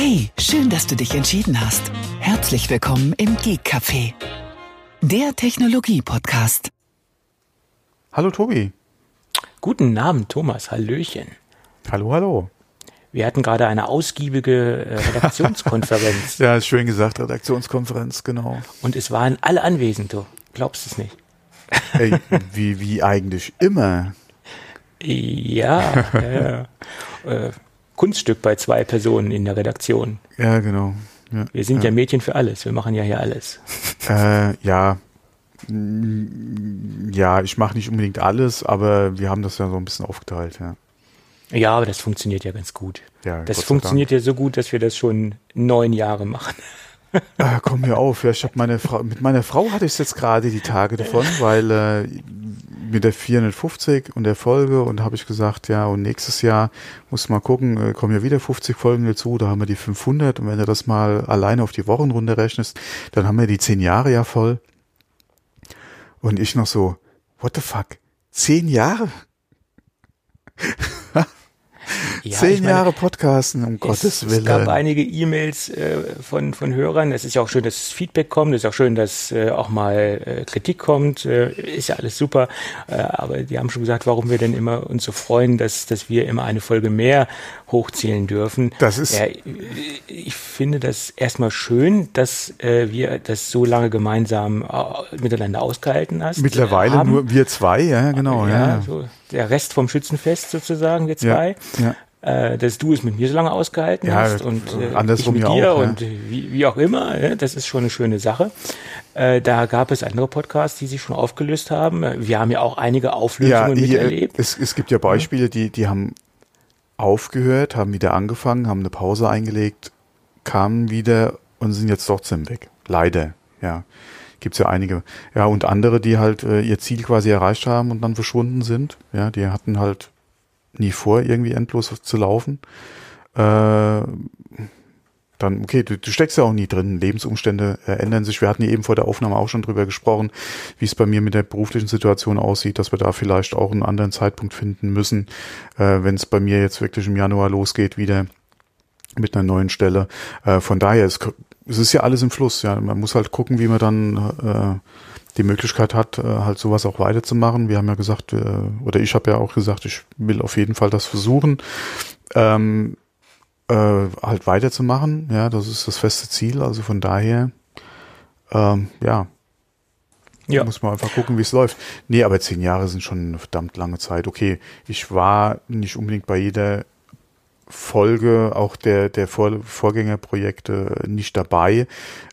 Hey, schön, dass du dich entschieden hast. Herzlich willkommen im Geek Café, der Technologie-Podcast. Hallo Tobi. Guten Abend, Thomas. Hallöchen. Hallo, hallo. Wir hatten gerade eine ausgiebige äh, Redaktionskonferenz. ja, schön gesagt, Redaktionskonferenz, genau. Und es waren alle anwesend, du glaubst es nicht. Ey, wie, wie eigentlich immer. Ja, äh, äh, Kunststück bei zwei Personen in der Redaktion. Ja, genau. Ja, wir sind ja. ja. Mädchen für alles. Wir machen ja hier alles. Äh, ja. Ja, ich mache nicht unbedingt alles, aber wir haben das ja so ein bisschen aufgeteilt, ja. Ja, aber das funktioniert ja ganz gut. Ja, das funktioniert Dank. ja so gut, dass wir das schon neun Jahre machen. Ah, komm mir auf, ja, ich habe meine Frau, mit meiner Frau hatte ich es jetzt gerade die Tage davon, weil äh, mit der 450 und der Folge und habe ich gesagt, ja, und nächstes Jahr muss mal gucken, äh, kommen ja wieder 50 Folgen dazu, da haben wir die 500 und wenn du das mal alleine auf die Wochenrunde rechnest, dann haben wir die 10 Jahre ja voll. Und ich noch so, what the fuck? 10 Jahre? Ja, Zehn meine, Jahre Podcasten, um es, Gottes Willen. Es gab einige E-Mails äh, von, von Hörern. Es ist ja auch schön, dass Feedback kommt. Es ist auch schön, dass äh, auch mal äh, Kritik kommt. Äh, ist ja alles super. Äh, aber die haben schon gesagt, warum wir denn immer uns so freuen, dass, dass wir immer eine Folge mehr hochzählen dürfen. Das ist. Ja, ich finde das erstmal schön, dass äh, wir das so lange gemeinsam miteinander ausgehalten hast, Mittlerweile haben. nur wir zwei, ja, genau. Ja, ja. So der Rest vom Schützenfest sozusagen, wir zwei. Ja, ja äh, dass du es mit mir so lange ausgehalten ja, hast und äh, andersrum ich mit dir auch, und wie, wie auch immer. Ja, das ist schon eine schöne Sache. Äh, da gab es andere Podcasts, die sich schon aufgelöst haben. Wir haben ja auch einige Auflösungen hier, miterlebt. Es, es gibt ja Beispiele, die, die haben aufgehört, haben wieder angefangen, haben eine Pause eingelegt, kamen wieder und sind jetzt trotzdem weg. Leider, ja. Gibt's ja einige. Ja, und andere, die halt äh, ihr Ziel quasi erreicht haben und dann verschwunden sind. Ja, die hatten halt nie vor, irgendwie endlos zu laufen. Äh, dann, okay, du, du steckst ja auch nie drin. Lebensumstände äh, ändern sich. Wir hatten eben vor der Aufnahme auch schon drüber gesprochen, wie es bei mir mit der beruflichen Situation aussieht, dass wir da vielleicht auch einen anderen Zeitpunkt finden müssen, äh, wenn es bei mir jetzt wirklich im Januar losgeht wieder mit einer neuen Stelle. Äh, von daher, es, es ist ja alles im Fluss. Ja, man muss halt gucken, wie man dann äh, die Möglichkeit hat, äh, halt sowas auch weiterzumachen. Wir haben ja gesagt, äh, oder ich habe ja auch gesagt, ich will auf jeden Fall das versuchen, ähm, äh, halt weiterzumachen. Ja, das ist das feste Ziel. Also von daher, ähm, ja, ja. Muss man einfach gucken, wie es läuft. Nee, aber zehn Jahre sind schon eine verdammt lange Zeit. Okay, ich war nicht unbedingt bei jeder Folge auch der, der Vor Vorgängerprojekte nicht dabei.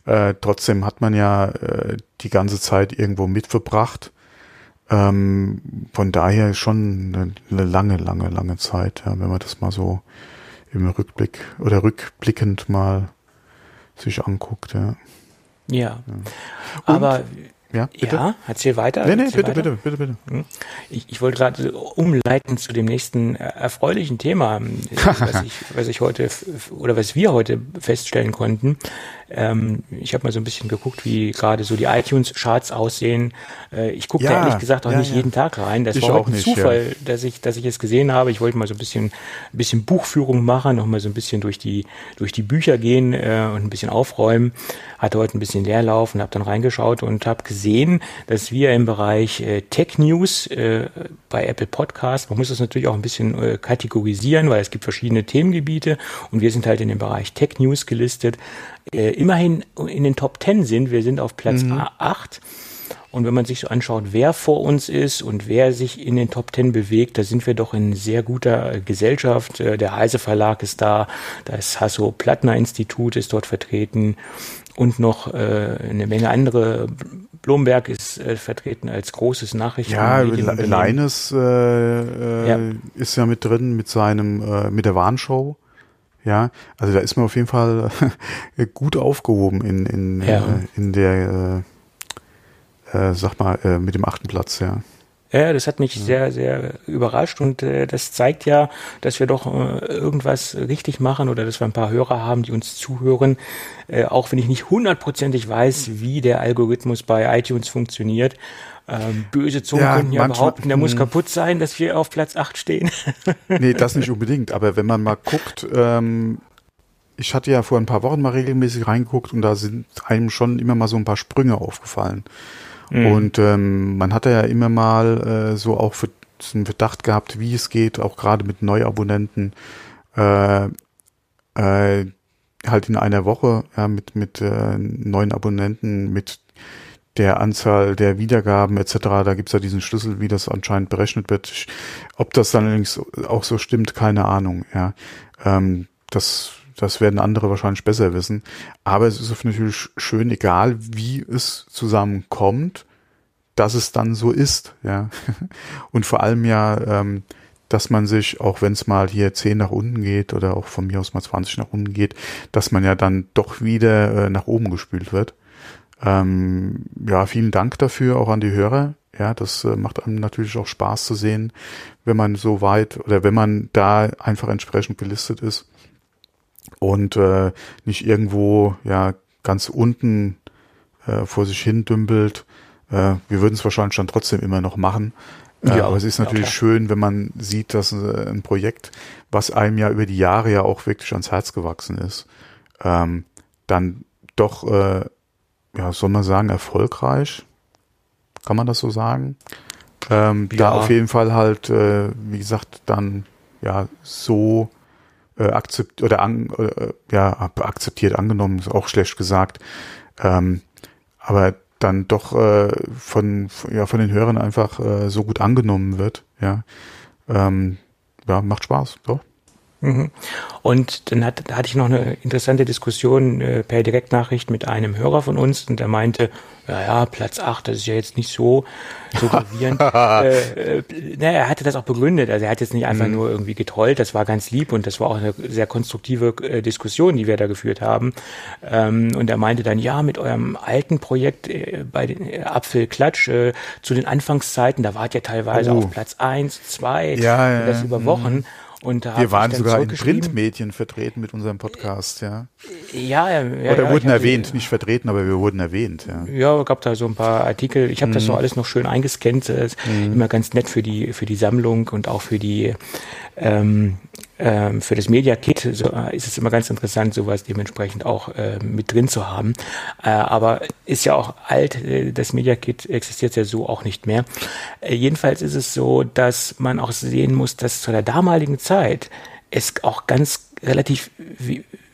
Äh, trotzdem hat man ja äh, die ganze Zeit irgendwo mitverbracht. Ähm, von daher schon eine, eine, lange, lange, lange Zeit, ja, wenn man das mal so im Rückblick oder rückblickend mal sich anguckt. Ja. Ja. ja. Aber ja, bitte. Ja, erzähl weiter. Nee, nee, erzähl bitte, weiter. bitte, bitte, bitte. Hm? Ich, ich wollte gerade umleiten zu dem nächsten äh, erfreulichen Thema, was ich, was ich heute oder was wir heute feststellen konnten. Ähm, ich habe mal so ein bisschen geguckt, wie gerade so die iTunes-Charts aussehen. Äh, ich gucke ja, da ehrlich gesagt auch ja, nicht ja. jeden Tag rein. Das ich war auch ein nicht, Zufall, dass ich, dass ich es gesehen habe. Ich wollte mal so ein bisschen, ein bisschen Buchführung machen, noch mal so ein bisschen durch die, durch die Bücher gehen äh, und ein bisschen aufräumen. Hatte heute ein bisschen Leerlauf und habe dann reingeschaut und habe gesehen, dass wir im Bereich äh, Tech News äh, bei Apple Podcast, man muss das natürlich auch ein bisschen äh, kategorisieren, weil es gibt verschiedene Themengebiete und wir sind halt in dem Bereich Tech News gelistet, äh, immerhin in den Top 10 sind. Wir sind auf Platz mhm. 8. Und wenn man sich so anschaut, wer vor uns ist und wer sich in den Top 10 bewegt, da sind wir doch in sehr guter Gesellschaft. Äh, der Heise Verlag ist da, das Hasso Plattner Institut ist dort vertreten und noch äh, eine Menge andere. Blomberg ist äh, vertreten als großes Nachrichten. Ja, Leines äh, äh, ja. ist ja mit drin mit seinem äh, mit der Warnshow. Ja, also da ist man auf jeden Fall gut aufgehoben in, in, ja. äh, in der, äh, äh, sag mal, äh, mit dem achten Platz, ja. Ja, das hat mich ja. sehr, sehr überrascht und äh, das zeigt ja, dass wir doch äh, irgendwas richtig machen oder dass wir ein paar Hörer haben, die uns zuhören. Äh, auch wenn ich nicht hundertprozentig weiß, wie der Algorithmus bei iTunes funktioniert. Ähm, böse Zungen ja, könnten ja behaupten, der muss hm. kaputt sein, dass wir auf Platz 8 stehen. nee, das nicht unbedingt. Aber wenn man mal guckt, ähm, ich hatte ja vor ein paar Wochen mal regelmäßig reingeguckt und da sind einem schon immer mal so ein paar Sprünge aufgefallen. Mhm. Und ähm, man hatte ja immer mal äh, so auch für einen Verdacht gehabt, wie es geht, auch gerade mit Neuabonnenten, äh, äh, halt in einer Woche ja, mit, mit äh, neuen Abonnenten, mit der Anzahl der Wiedergaben etc. Da gibt's ja diesen Schlüssel, wie das anscheinend berechnet wird. Ob das dann allerdings auch so stimmt, keine Ahnung. Ja, ähm, das das werden andere wahrscheinlich besser wissen. Aber es ist natürlich schön, egal wie es zusammenkommt, dass es dann so ist, ja. Und vor allem ja, ähm, dass man sich, auch wenn es mal hier 10 nach unten geht oder auch von mir aus mal 20 nach unten geht, dass man ja dann doch wieder äh, nach oben gespült wird. Ähm, ja, vielen Dank dafür auch an die Hörer. Ja, das äh, macht einem natürlich auch Spaß zu sehen, wenn man so weit oder wenn man da einfach entsprechend gelistet ist und äh, nicht irgendwo ja ganz unten äh, vor sich hin dümpelt. Äh, wir würden es wahrscheinlich dann trotzdem immer noch machen. Äh, ja, aber es ist natürlich ja, schön, wenn man sieht, dass äh, ein Projekt, was einem ja über die Jahre ja auch wirklich ans Herz gewachsen ist, ähm, dann doch, äh, ja, soll man sagen, erfolgreich. Kann man das so sagen? Ähm, ja. Da auf jeden Fall halt, äh, wie gesagt, dann ja so äh, akzept oder an, äh, ja akzeptiert angenommen ist auch schlecht gesagt ähm, aber dann doch äh, von ja von den Hörern einfach äh, so gut angenommen wird ja ähm, ja macht Spaß doch Mhm. Und dann hat, hatte ich noch eine interessante Diskussion äh, per Direktnachricht mit einem Hörer von uns und der meinte, ja, ja, Platz 8, das ist ja jetzt nicht so, so gravierend. äh, äh, na, er hatte das auch begründet, also er hat jetzt nicht einfach mhm. nur irgendwie getrollt, das war ganz lieb und das war auch eine sehr konstruktive äh, Diskussion, die wir da geführt haben. Ähm, und er meinte dann, ja, mit eurem alten Projekt äh, bei den äh, Apfelklatsch äh, zu den Anfangszeiten, da wart ihr teilweise oh. auf Platz 1, 2, ja, ja, das über Wochen. Mhm. Und wir waren sogar in Printmedien vertreten mit unserem Podcast, ja. Ja, ja. ja Oder ja, wurden erwähnt, nicht vertreten, aber wir wurden erwähnt, ja. Ja, gab da so ein paar Artikel. Ich habe mhm. das so alles noch schön eingescannt. Das ist mhm. immer ganz nett für die für die Sammlung und auch für die ähm, ähm, für das Media Kit so, äh, ist es immer ganz interessant, sowas dementsprechend auch äh, mit drin zu haben. Äh, aber ist ja auch alt, äh, das Media Kit existiert ja so auch nicht mehr. Äh, jedenfalls ist es so, dass man auch sehen muss, dass zu der damaligen Zeit es auch ganz relativ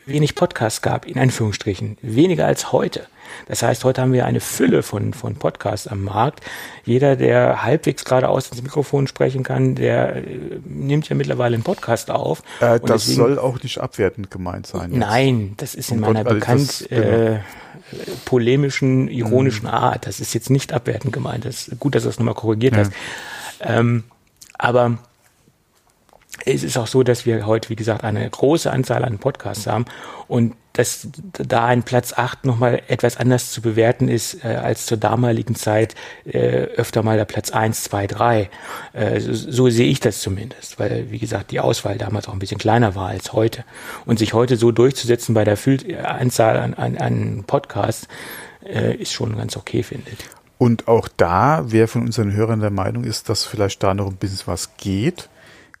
wenig Podcasts gab, in Anführungsstrichen. Weniger als heute. Das heißt, heute haben wir eine Fülle von, von Podcasts am Markt. Jeder, der halbwegs geradeaus ins Mikrofon sprechen kann, der äh, nimmt ja mittlerweile einen Podcast auf. Äh, das deswegen, soll auch nicht abwertend gemeint sein. Jetzt. Nein, das ist in um meiner Gott, bekannt das, genau. äh, polemischen, ironischen mhm. Art. Das ist jetzt nicht abwertend gemeint. Das ist gut, dass du das nochmal korrigiert ja. hast. Ähm, aber es ist auch so, dass wir heute, wie gesagt, eine große Anzahl an Podcasts haben und dass da ein Platz 8 nochmal etwas anders zu bewerten ist äh, als zur damaligen Zeit äh, öfter mal der Platz 1, 2, 3. Äh, so, so sehe ich das zumindest, weil, wie gesagt, die Auswahl damals auch ein bisschen kleiner war als heute. Und sich heute so durchzusetzen bei der Füll Anzahl an, an, an Podcasts äh, ist schon ganz okay, finde ich. Und auch da, wer von unseren Hörern der Meinung ist, dass vielleicht da noch ein bisschen was geht,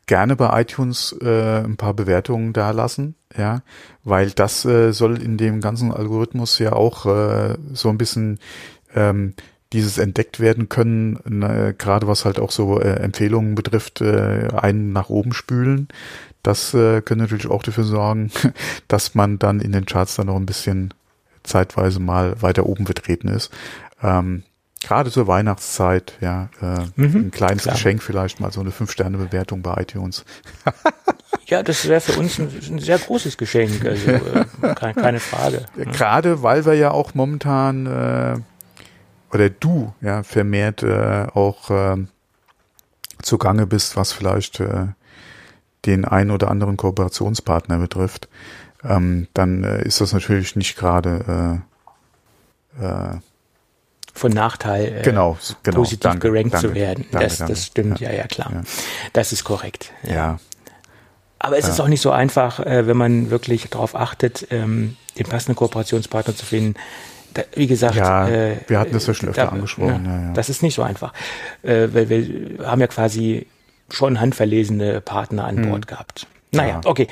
gerne bei iTunes äh, ein paar Bewertungen da lassen, ja, weil das äh, soll in dem ganzen Algorithmus ja auch äh, so ein bisschen ähm, dieses entdeckt werden können, äh, gerade was halt auch so äh, Empfehlungen betrifft, äh, einen nach oben spülen. Das äh, könnte natürlich auch dafür sorgen, dass man dann in den Charts dann noch ein bisschen zeitweise mal weiter oben vertreten ist. Ähm, Gerade zur Weihnachtszeit, ja, äh, mhm, ein kleines klar. Geschenk vielleicht mal, so eine Fünf-Sterne-Bewertung bei iTunes. ja, das wäre für uns ein, ein, sehr großes Geschenk, also äh, keine, keine Frage. Ja, Gerade weil wir ja auch momentan äh, oder du ja vermehrt äh, auch äh, zugange bist, was vielleicht äh, den einen oder anderen Kooperationspartner betrifft, ähm, dann äh, ist das natürlich nicht gerade äh, äh, von Nachteil äh, genau, genau, positiv danke, gerankt danke, zu werden. Danke, das, das stimmt, ja, ja, ja klar. Ja. Das ist korrekt. Ja. ja. Aber es ist auch nicht so einfach, äh, wenn man wirklich darauf achtet, ähm, den passenden Kooperationspartner zu finden. Da, wie gesagt, ja, äh, wir hatten das ja schon öfter da, angesprochen. Ja, ja, Das ist nicht so einfach, äh, weil wir haben ja quasi schon handverlesene Partner an hm. Bord gehabt. Naja, okay,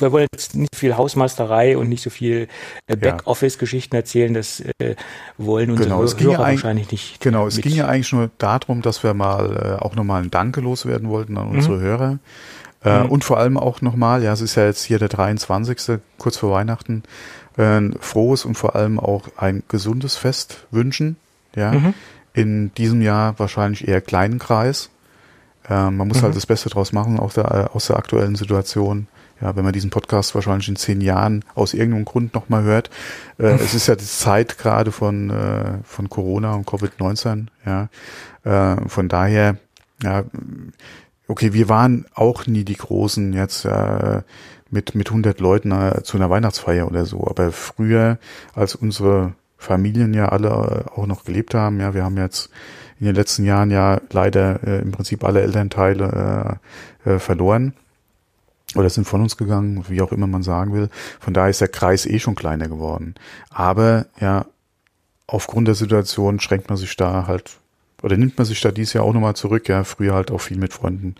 wir wollen jetzt nicht viel Hausmeisterei und nicht so viel äh, Backoffice-Geschichten erzählen, das äh, wollen unsere genau, es Hörer wahrscheinlich nicht. Genau, es mit. ging ja eigentlich nur darum, dass wir mal äh, auch nochmal ein Danke loswerden wollten an unsere Hörer. Äh, Mhm. Und vor allem auch nochmal, ja, es ist ja jetzt hier der 23. kurz vor Weihnachten, äh, ein frohes und vor allem auch ein gesundes Fest wünschen. Ja, Mhm. in diesem Jahr wahrscheinlich eher kleinen Kreis. Äh, man muss Mhm. halt das Beste draus machen aus der, äh, aus der aktuellen Situation. Ja, wenn man diesen Podcast wahrscheinlich in zehn Jahren aus irgendeinem Grund nochmal hört. Äh, es ist ja die Zeit gerade von, äh, von Corona und Covid-19. Ja, äh, von daher, ja, okay, wir waren auch nie die Großen jetzt äh, mit, mit 100 Leuten äh, zu einer Weihnachtsfeier oder so. Aber früher, als unsere Familien ja alle äh, auch noch gelebt haben, ja, wir haben jetzt in den letzten Jahren ja leider äh, im Prinzip alle Elternteile äh, äh, verloren oder sind von uns gegangen, wie auch immer man sagen will. Von daher ist der Kreis eh schon kleiner geworden. Aber ja, aufgrund der Situation schränkt man sich da halt oder nimmt man sich da dieses Jahr auch nochmal zurück, ja, früher halt auch viel mit Freunden,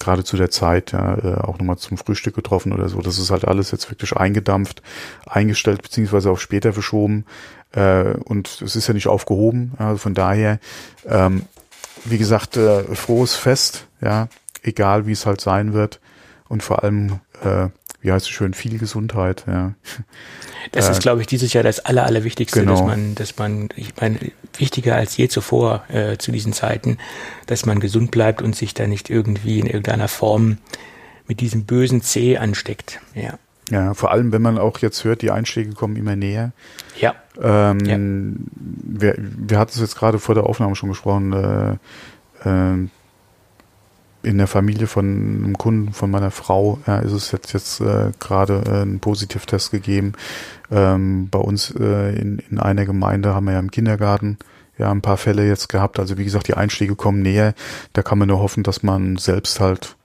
gerade zu der Zeit, ja, äh, auch nochmal zum Frühstück getroffen oder so. Das ist halt alles jetzt wirklich eingedampft, eingestellt, beziehungsweise auf später verschoben. Äh, und es ist ja nicht aufgehoben. Also von daher, ähm, wie gesagt, äh, frohes Fest, ja, egal wie es halt sein wird. Und vor allem, äh, wie heißt es schön, viel Gesundheit, ja. Das Äh, ist, glaube ich, dieses Jahr das Aller, Allerwichtigste, genau. dass man, dass man, ich meine, wichtiger als je zuvor äh, zu diesen Zeiten, dass man gesund bleibt und sich da nicht irgendwie in irgendeiner Form mit diesem bösen C ansteckt. Ja. Ja, vor allem, wenn man auch jetzt hört, die Einschläge kommen immer näher. Ja. Ähm, wir, wir hatten es jetzt gerade vor der Aufnahme schon gesprochen, äh, äh, in der Familie von einem Kunden von meiner Frau ja, ist es jetzt, jetzt äh, gerade äh, ein Positivtest gegeben. Ähm, bei uns äh, in, in einer Gemeinde haben wir ja im Kindergarten ja ein paar Fälle jetzt gehabt. Also wie gesagt, die Einschläge kommen näher. Da kann man nur hoffen, dass man selbst halt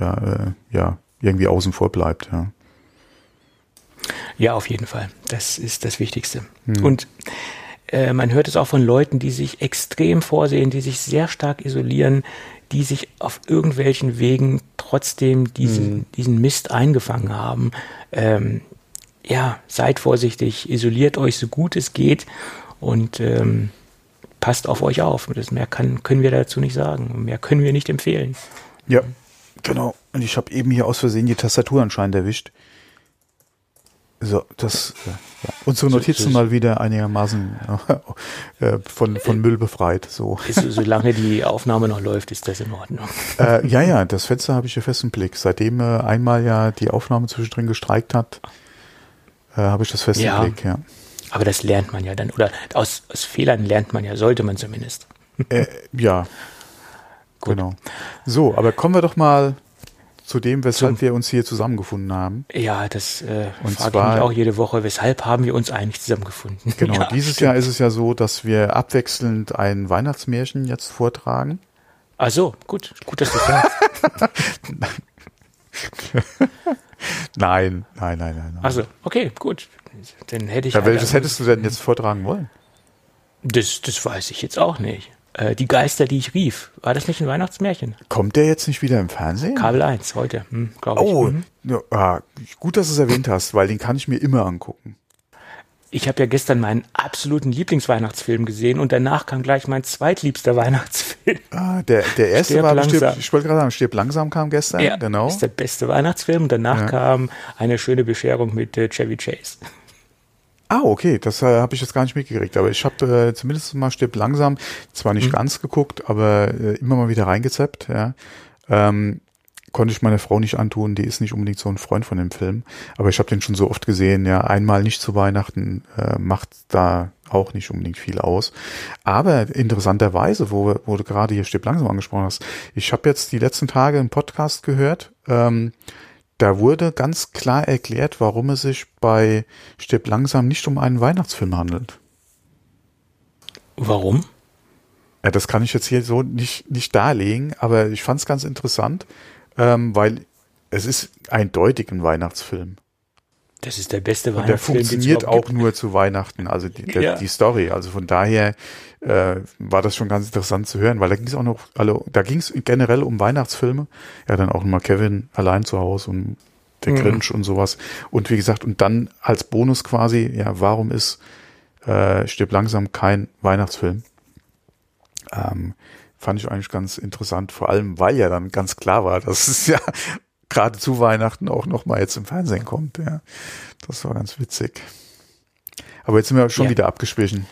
ja, äh, ja irgendwie außen vor bleibt. Ja. Ja, auf jeden Fall. Das ist das Wichtigste. Hm. Und äh, man hört es auch von Leuten, die sich extrem vorsehen, die sich sehr stark isolieren, die sich auf irgendwelchen Wegen trotzdem diesen, Hm. diesen Mist eingefangen haben. Ähm, ja, seid vorsichtig, isoliert euch so gut es geht und ähm, passt auf euch auf. Das mehr kann, können wir dazu nicht sagen. Mehr können wir nicht empfehlen. Ja, genau. Und ich habe eben hier aus Versehen die Tastatur anscheinend erwischt. So, das ja. unsere So- Notizen mal wieder einigermaßen äh, von, von Müll befreit. So. Ist, solange die Aufnahme noch läuft, ist das in Ordnung. äh, ja, ja, das Fenster habe ich hier fest im Blick. Seitdem äh, einmal ja die Aufnahme zwischendrin gestreikt hat, äh, habe ich das fest Ja. im Blick, ja. Aber das lernt man ja dann. Oder aus, aus Fehlern lernt man ja, sollte man zumindest. Äh, ja, Gut. genau. So, aber kommen wir doch mal zu dem, weshalb Zum- wir uns hier zusammengefunden haben. Ja, das äh, Und frage ich zwar- mich auch jede Woche. Weshalb haben wir uns eigentlich zusammengefunden? Genau, ja, dieses stimmt. Jahr ist es ja so, dass wir abwechselnd ein Weihnachtsmärchen jetzt vortragen. Ach so, gut. Gut, dass du sagst. Nein, nein, nein, nein. nein. Also, okay, gut. Dann hätte ich. ja, welches hättest du denn jetzt vortragen wollen? Das, das weiß ich jetzt auch nicht. Äh, die Geister, die ich rief. War das nicht ein Weihnachtsmärchen? Kommt der jetzt nicht wieder im Fernsehen? Kabel 1 heute, hm, glaube ich. oh, Mhm. ja, ah, gut, dass du es erwähnt hast, weil den kann ich mir immer angucken. Ich habe ja gestern meinen absoluten Lieblingsweihnachtsfilm gesehen und danach kam gleich mein zweitliebster Weihnachtsfilm. Ah, der, der erste Stirb war langsam. bestimmt, ich wollte gerade sagen, Stirb langsam kam gestern, Ja, genau. ist der beste Weihnachtsfilm. Und danach Ja. kam eine schöne Bescherung mit äh, Chevy Chase. Ah, okay, das äh, habe ich jetzt gar nicht mitgekriegt, aber ich habe äh, zumindest mal Stirb langsam, zwar nicht Mhm. ganz geguckt, aber äh, immer mal wieder reingezappt, ja. Ähm, konnte ich meiner Frau nicht antun, die ist nicht unbedingt so ein Freund von dem Film, aber ich habe den schon so oft gesehen, ja, einmal nicht zu Weihnachten äh, macht da auch nicht unbedingt viel aus. Aber interessanterweise, wo, wo du gerade hier Stirb langsam angesprochen hast, ich habe jetzt die letzten Tage einen Podcast gehört, ähm, da wurde ganz klar erklärt, warum es sich bei Stirb langsam nicht um einen Weihnachtsfilm handelt. Warum? Ja, das kann ich jetzt hier so nicht, nicht darlegen, aber ich fand es ganz interessant, ähm, weil es ist eindeutig ein Weihnachtsfilm. Das ist der beste Und der Weihnachtsfilm, den es funktioniert auch nur zu Weihnachten, also die, der, Ja. die Story. Also von daher äh, war das schon ganz interessant zu hören, weil da ging es auch noch, alle, da ging es generell um Weihnachtsfilme. Ja, dann auch nochmal Kevin allein zu Hause und der mhm. Grinch und sowas. Und wie gesagt, und dann als Bonus quasi, ja, warum ist äh, Stirb langsam kein Weihnachtsfilm? Ähm, fand ich eigentlich ganz interessant, vor allem, weil ja dann ganz klar war, dass es ja gerade zu Weihnachten auch nochmal jetzt im Fernsehen kommt. Ja, das war ganz witzig. Aber jetzt sind wir schon ja. wieder abgeschwichen.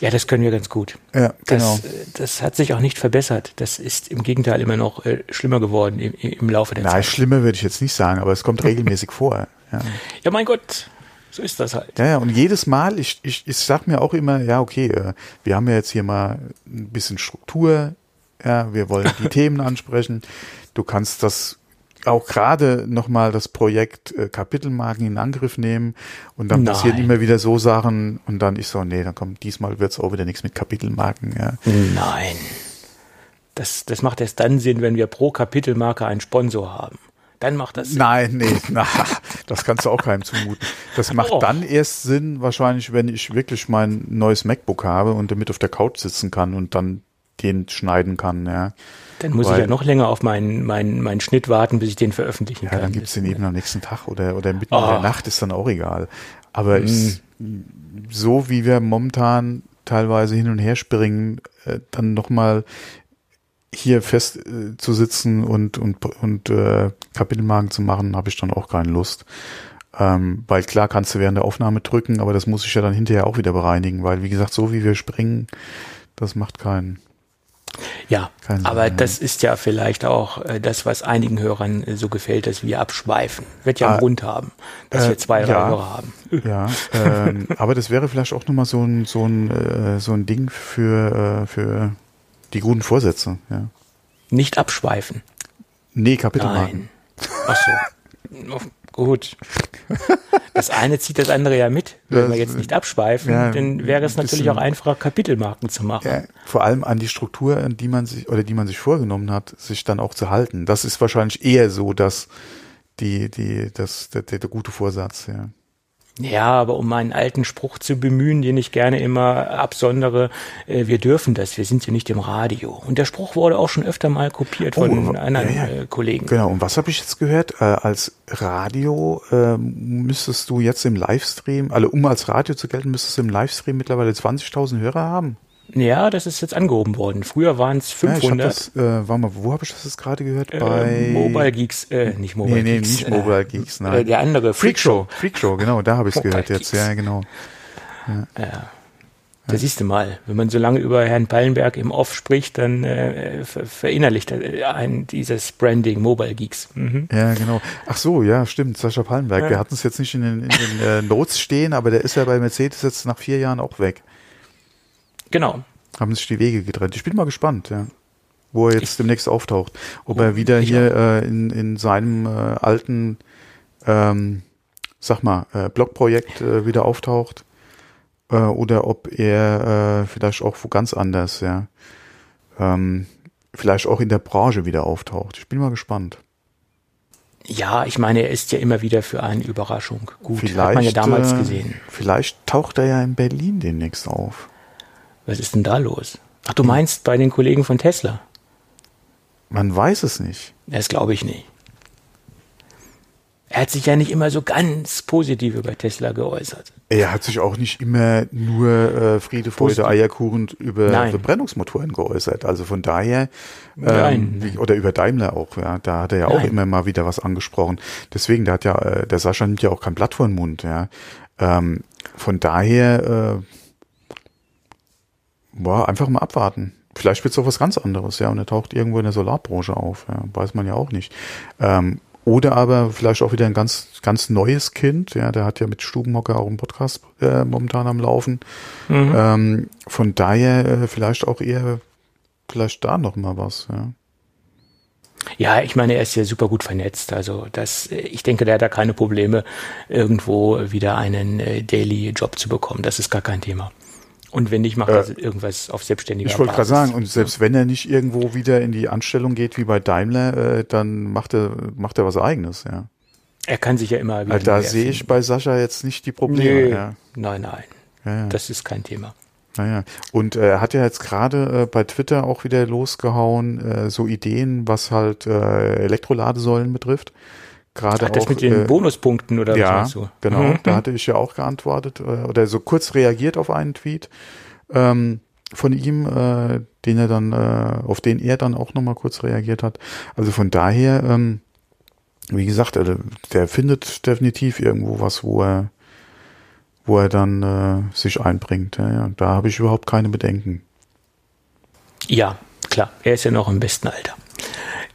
Ja, das können wir ganz gut. Ja, genau. Das, äh, das hat sich auch nicht verbessert. Das ist im Gegenteil immer noch äh, schlimmer geworden im, im Laufe der Nein, Zeit. Nein, schlimmer würde ich jetzt nicht sagen, aber es kommt regelmäßig vor. Ja. ja, mein Gott, so ist das halt. Ja, ja, und jedes Mal, ich, ich, ich sag mir auch immer, ja, okay, äh, wir haben ja jetzt hier mal ein bisschen Struktur, ja, wir wollen die Themen ansprechen. Du kannst das auch gerade nochmal das Projekt äh, Kapitelmarken in Angriff nehmen und dann Nein. passieren immer wieder so Sachen und dann ich so, nee, dann kommt diesmal wird's auch wieder nichts mit Kapitelmarken. Ja. Nein. Das, das macht erst dann Sinn, wenn wir pro Kapitelmarke einen Sponsor haben. Dann macht das Sinn. Nein, nee, na, das kannst du auch keinem zumuten. Das macht oh. dann erst Sinn, wahrscheinlich, wenn ich wirklich mein neues MacBook habe und damit auf der Couch sitzen kann und dann den schneiden kann, ja. Dann muss Weil, ich ja noch länger auf meinen, meinen, meinen Schnitt warten, bis ich den veröffentlichen ja, kann. dann gibt's den eben am nächsten Tag oder, oder mitten oh. in der Nacht, ist dann auch egal. Aber mhm. ich, so wie wir momentan teilweise hin und her springen, äh, dann nochmal hier fest äh, zu sitzen und, und, und äh, Kapitelmarken zu machen, habe ich dann auch keine Lust. Ähm, weil klar kannst du während der Aufnahme drücken, aber das muss ich ja dann hinterher auch wieder bereinigen, weil wie gesagt, so wie wir springen, das macht keinen. Ja, aber das ist ja vielleicht auch äh, das, was einigen Hörern äh, so gefällt, dass wir abschweifen. Wird ja einen ah, Grund haben, dass äh, wir zwei ja, Hörer haben. Ja, ähm, aber das wäre vielleicht auch nochmal so ein, so ein, äh, so ein Ding für, äh, für die guten Vorsätze. Ja. Nicht abschweifen. Nee, Kapitelmarken. Nein. Ach so. Gut. Das eine zieht das andere ja mit. Wenn das, wir jetzt nicht abschweifen, ja, dann wäre es natürlich auch einfacher, Kapitelmarken zu machen. Ja, vor allem an die Struktur, an die man sich oder die man sich vorgenommen hat, sich dann auch zu halten. Das ist wahrscheinlich eher so, dass die, die, das, der, der, der gute Vorsatz, ja. Ja, aber um meinen alten Spruch zu bemühen, den ich gerne immer absondere, äh, wir dürfen das, wir sind ja nicht im Radio. Und der Spruch wurde auch schon öfter mal kopiert von oh, anderen ja, ja. Äh, Kollegen. Genau, und was habe ich jetzt gehört? Äh, als Radio äh, müsstest du jetzt im Livestream, also um als Radio zu gelten, müsstest du im Livestream mittlerweile 20.000 Hörer haben? Ja, das ist jetzt angehoben worden. Früher waren es 500. Ja, das, äh, warte mal, wo habe ich das jetzt gerade gehört? Äh, Bei Mobile Geeks, äh, nicht Mobile nee, nee, Geeks. nicht Mobile Geeks, nein. Äh, der andere, Freak Show. Freak Show, genau, da habe ich es gehört jetzt, ja, genau. Ja. ja. Da ja. siehst du mal, wenn man so lange über Herrn Pallenberg im Off spricht, dann äh, verinnerlicht er ein, dieses Branding Mobile Geeks. Mhm. Ja, genau. Ach so, ja, stimmt, Sascha Pallenberg. Ja. Wir hatten es jetzt nicht in den, in den äh, Notes stehen, aber der ist ja bei Mercedes jetzt nach vier Jahren auch weg. Genau, haben sich die Wege getrennt. Ich bin mal gespannt, ja. Wo er jetzt ich, demnächst auftaucht. Ob oh, er wieder hier äh, in, in seinem äh, alten, ähm, sag mal, äh, Blogprojekt äh, wieder auftaucht. Äh, oder ob er äh, vielleicht auch wo ganz anders, ja. Ähm, vielleicht auch in der Branche wieder auftaucht. Ich bin mal gespannt. Ja, ich meine, er ist ja immer wieder für eine Überraschung gut. Vielleicht, Hat man ja damals äh, gesehen. Vielleicht taucht er ja in Berlin demnächst auf. Was ist denn da los? Ach, du meinst bei den Kollegen von Tesla? Man weiß es nicht. Das glaube ich nicht. Er hat sich ja nicht immer so ganz positiv über Tesla geäußert. Er hat sich auch nicht immer nur äh, Friede, Freude. Eierkuchen über Nein. Verbrennungsmotoren geäußert. Also von daher, ähm, wie, oder über Daimler auch, ja, da hat er ja Nein. auch immer mal wieder was angesprochen. Deswegen, der hat ja, äh, der Sascha nimmt ja auch kein Blatt vor den Mund, ja. Ähm, von daher, äh, boah, einfach mal abwarten. Vielleicht wird es auch was ganz anderes, ja, und er taucht irgendwo in der Solarbranche auf, ja, weiß man ja auch nicht. Ähm, oder aber vielleicht auch wieder ein ganz, ganz neues Kind, ja, der hat ja mit Stubenhocker auch einen Podcast äh, momentan am Laufen. Mhm. Ähm, von daher äh, vielleicht auch eher, vielleicht da noch mal was, ja. Ja, ich meine, er ist ja super gut vernetzt. Also das, ich denke, der hat da keine Probleme, irgendwo wieder einen äh, Daily Job zu bekommen. Das ist gar kein Thema. Und wenn nicht, macht er äh, irgendwas auf selbstständiger Ich wollte gerade sagen, und selbst wenn er nicht irgendwo wieder in die Anstellung geht wie bei Daimler, äh, dann macht er, macht er was eigenes, ja. Er kann sich ja immer wieder. Also da sehe ich bei Sascha jetzt nicht die Probleme. Nee, ja. Nein, nein. Ja, ja. Das ist kein Thema. Naja, und äh, er hat ja jetzt gerade äh, bei Twitter auch wieder losgehauen, äh, so Ideen, was halt äh, Elektroladesäulen betrifft. Gerade auch. Das mit den äh, Bonuspunkten oder ja, was du? genau. Mhm. Da hatte ich ja auch geantwortet äh, oder so kurz reagiert auf einen Tweet ähm, von ihm, äh, den er dann, äh, auf den er dann auch nochmal kurz reagiert hat. Also von daher, ähm, wie gesagt, also der findet definitiv irgendwo was, wo er, wo er dann äh, sich einbringt. Ja, da habe ich überhaupt keine Bedenken. Ja, klar. Er ist ja noch im besten Alter.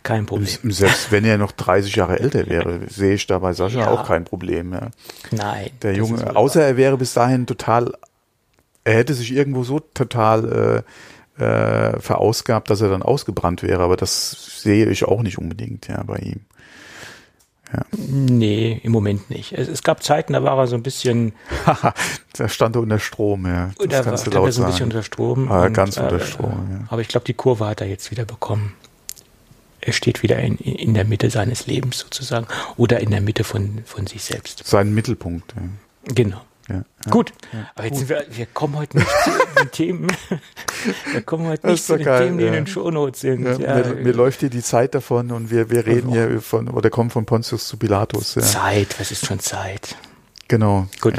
Kein Problem. Selbst wenn er noch 30 Jahre älter wäre, sehe ich da bei Sascha ja. auch kein Problem. Ja. Nein. Der Junge, außer er wäre bis dahin total, er hätte sich irgendwo so total äh, äh, verausgabt, dass er dann ausgebrannt wäre, aber das sehe ich auch nicht unbedingt ja, bei ihm. Ja. Nee, im Moment nicht. Es, es, gab Zeiten, da war er so ein bisschen. da stand er unter Strom, ja. Das da kannst war, du laut so ein bisschen unter Strom. Ah, ganz unter äh, Strom, ja. Aber ich glaube, die Kurve hat er jetzt wieder bekommen. Er steht wieder in, in der Mitte seines Lebens sozusagen oder in der Mitte von, von sich selbst. Sein Mittelpunkt. Ja. Genau. Ja, ja, Gut, ja, aber jetzt gut. sind wir, wir kommen heute nicht zu den Themen, wir kommen heute nicht zu den geil, Themen, die in den Shownotes sind. Mir, mir, läuft hier die Zeit davon und wir, wir reden hier von, oder kommen von Pontius zu Pilatus. Zeit, was ist schon Zeit? Genau. Gut.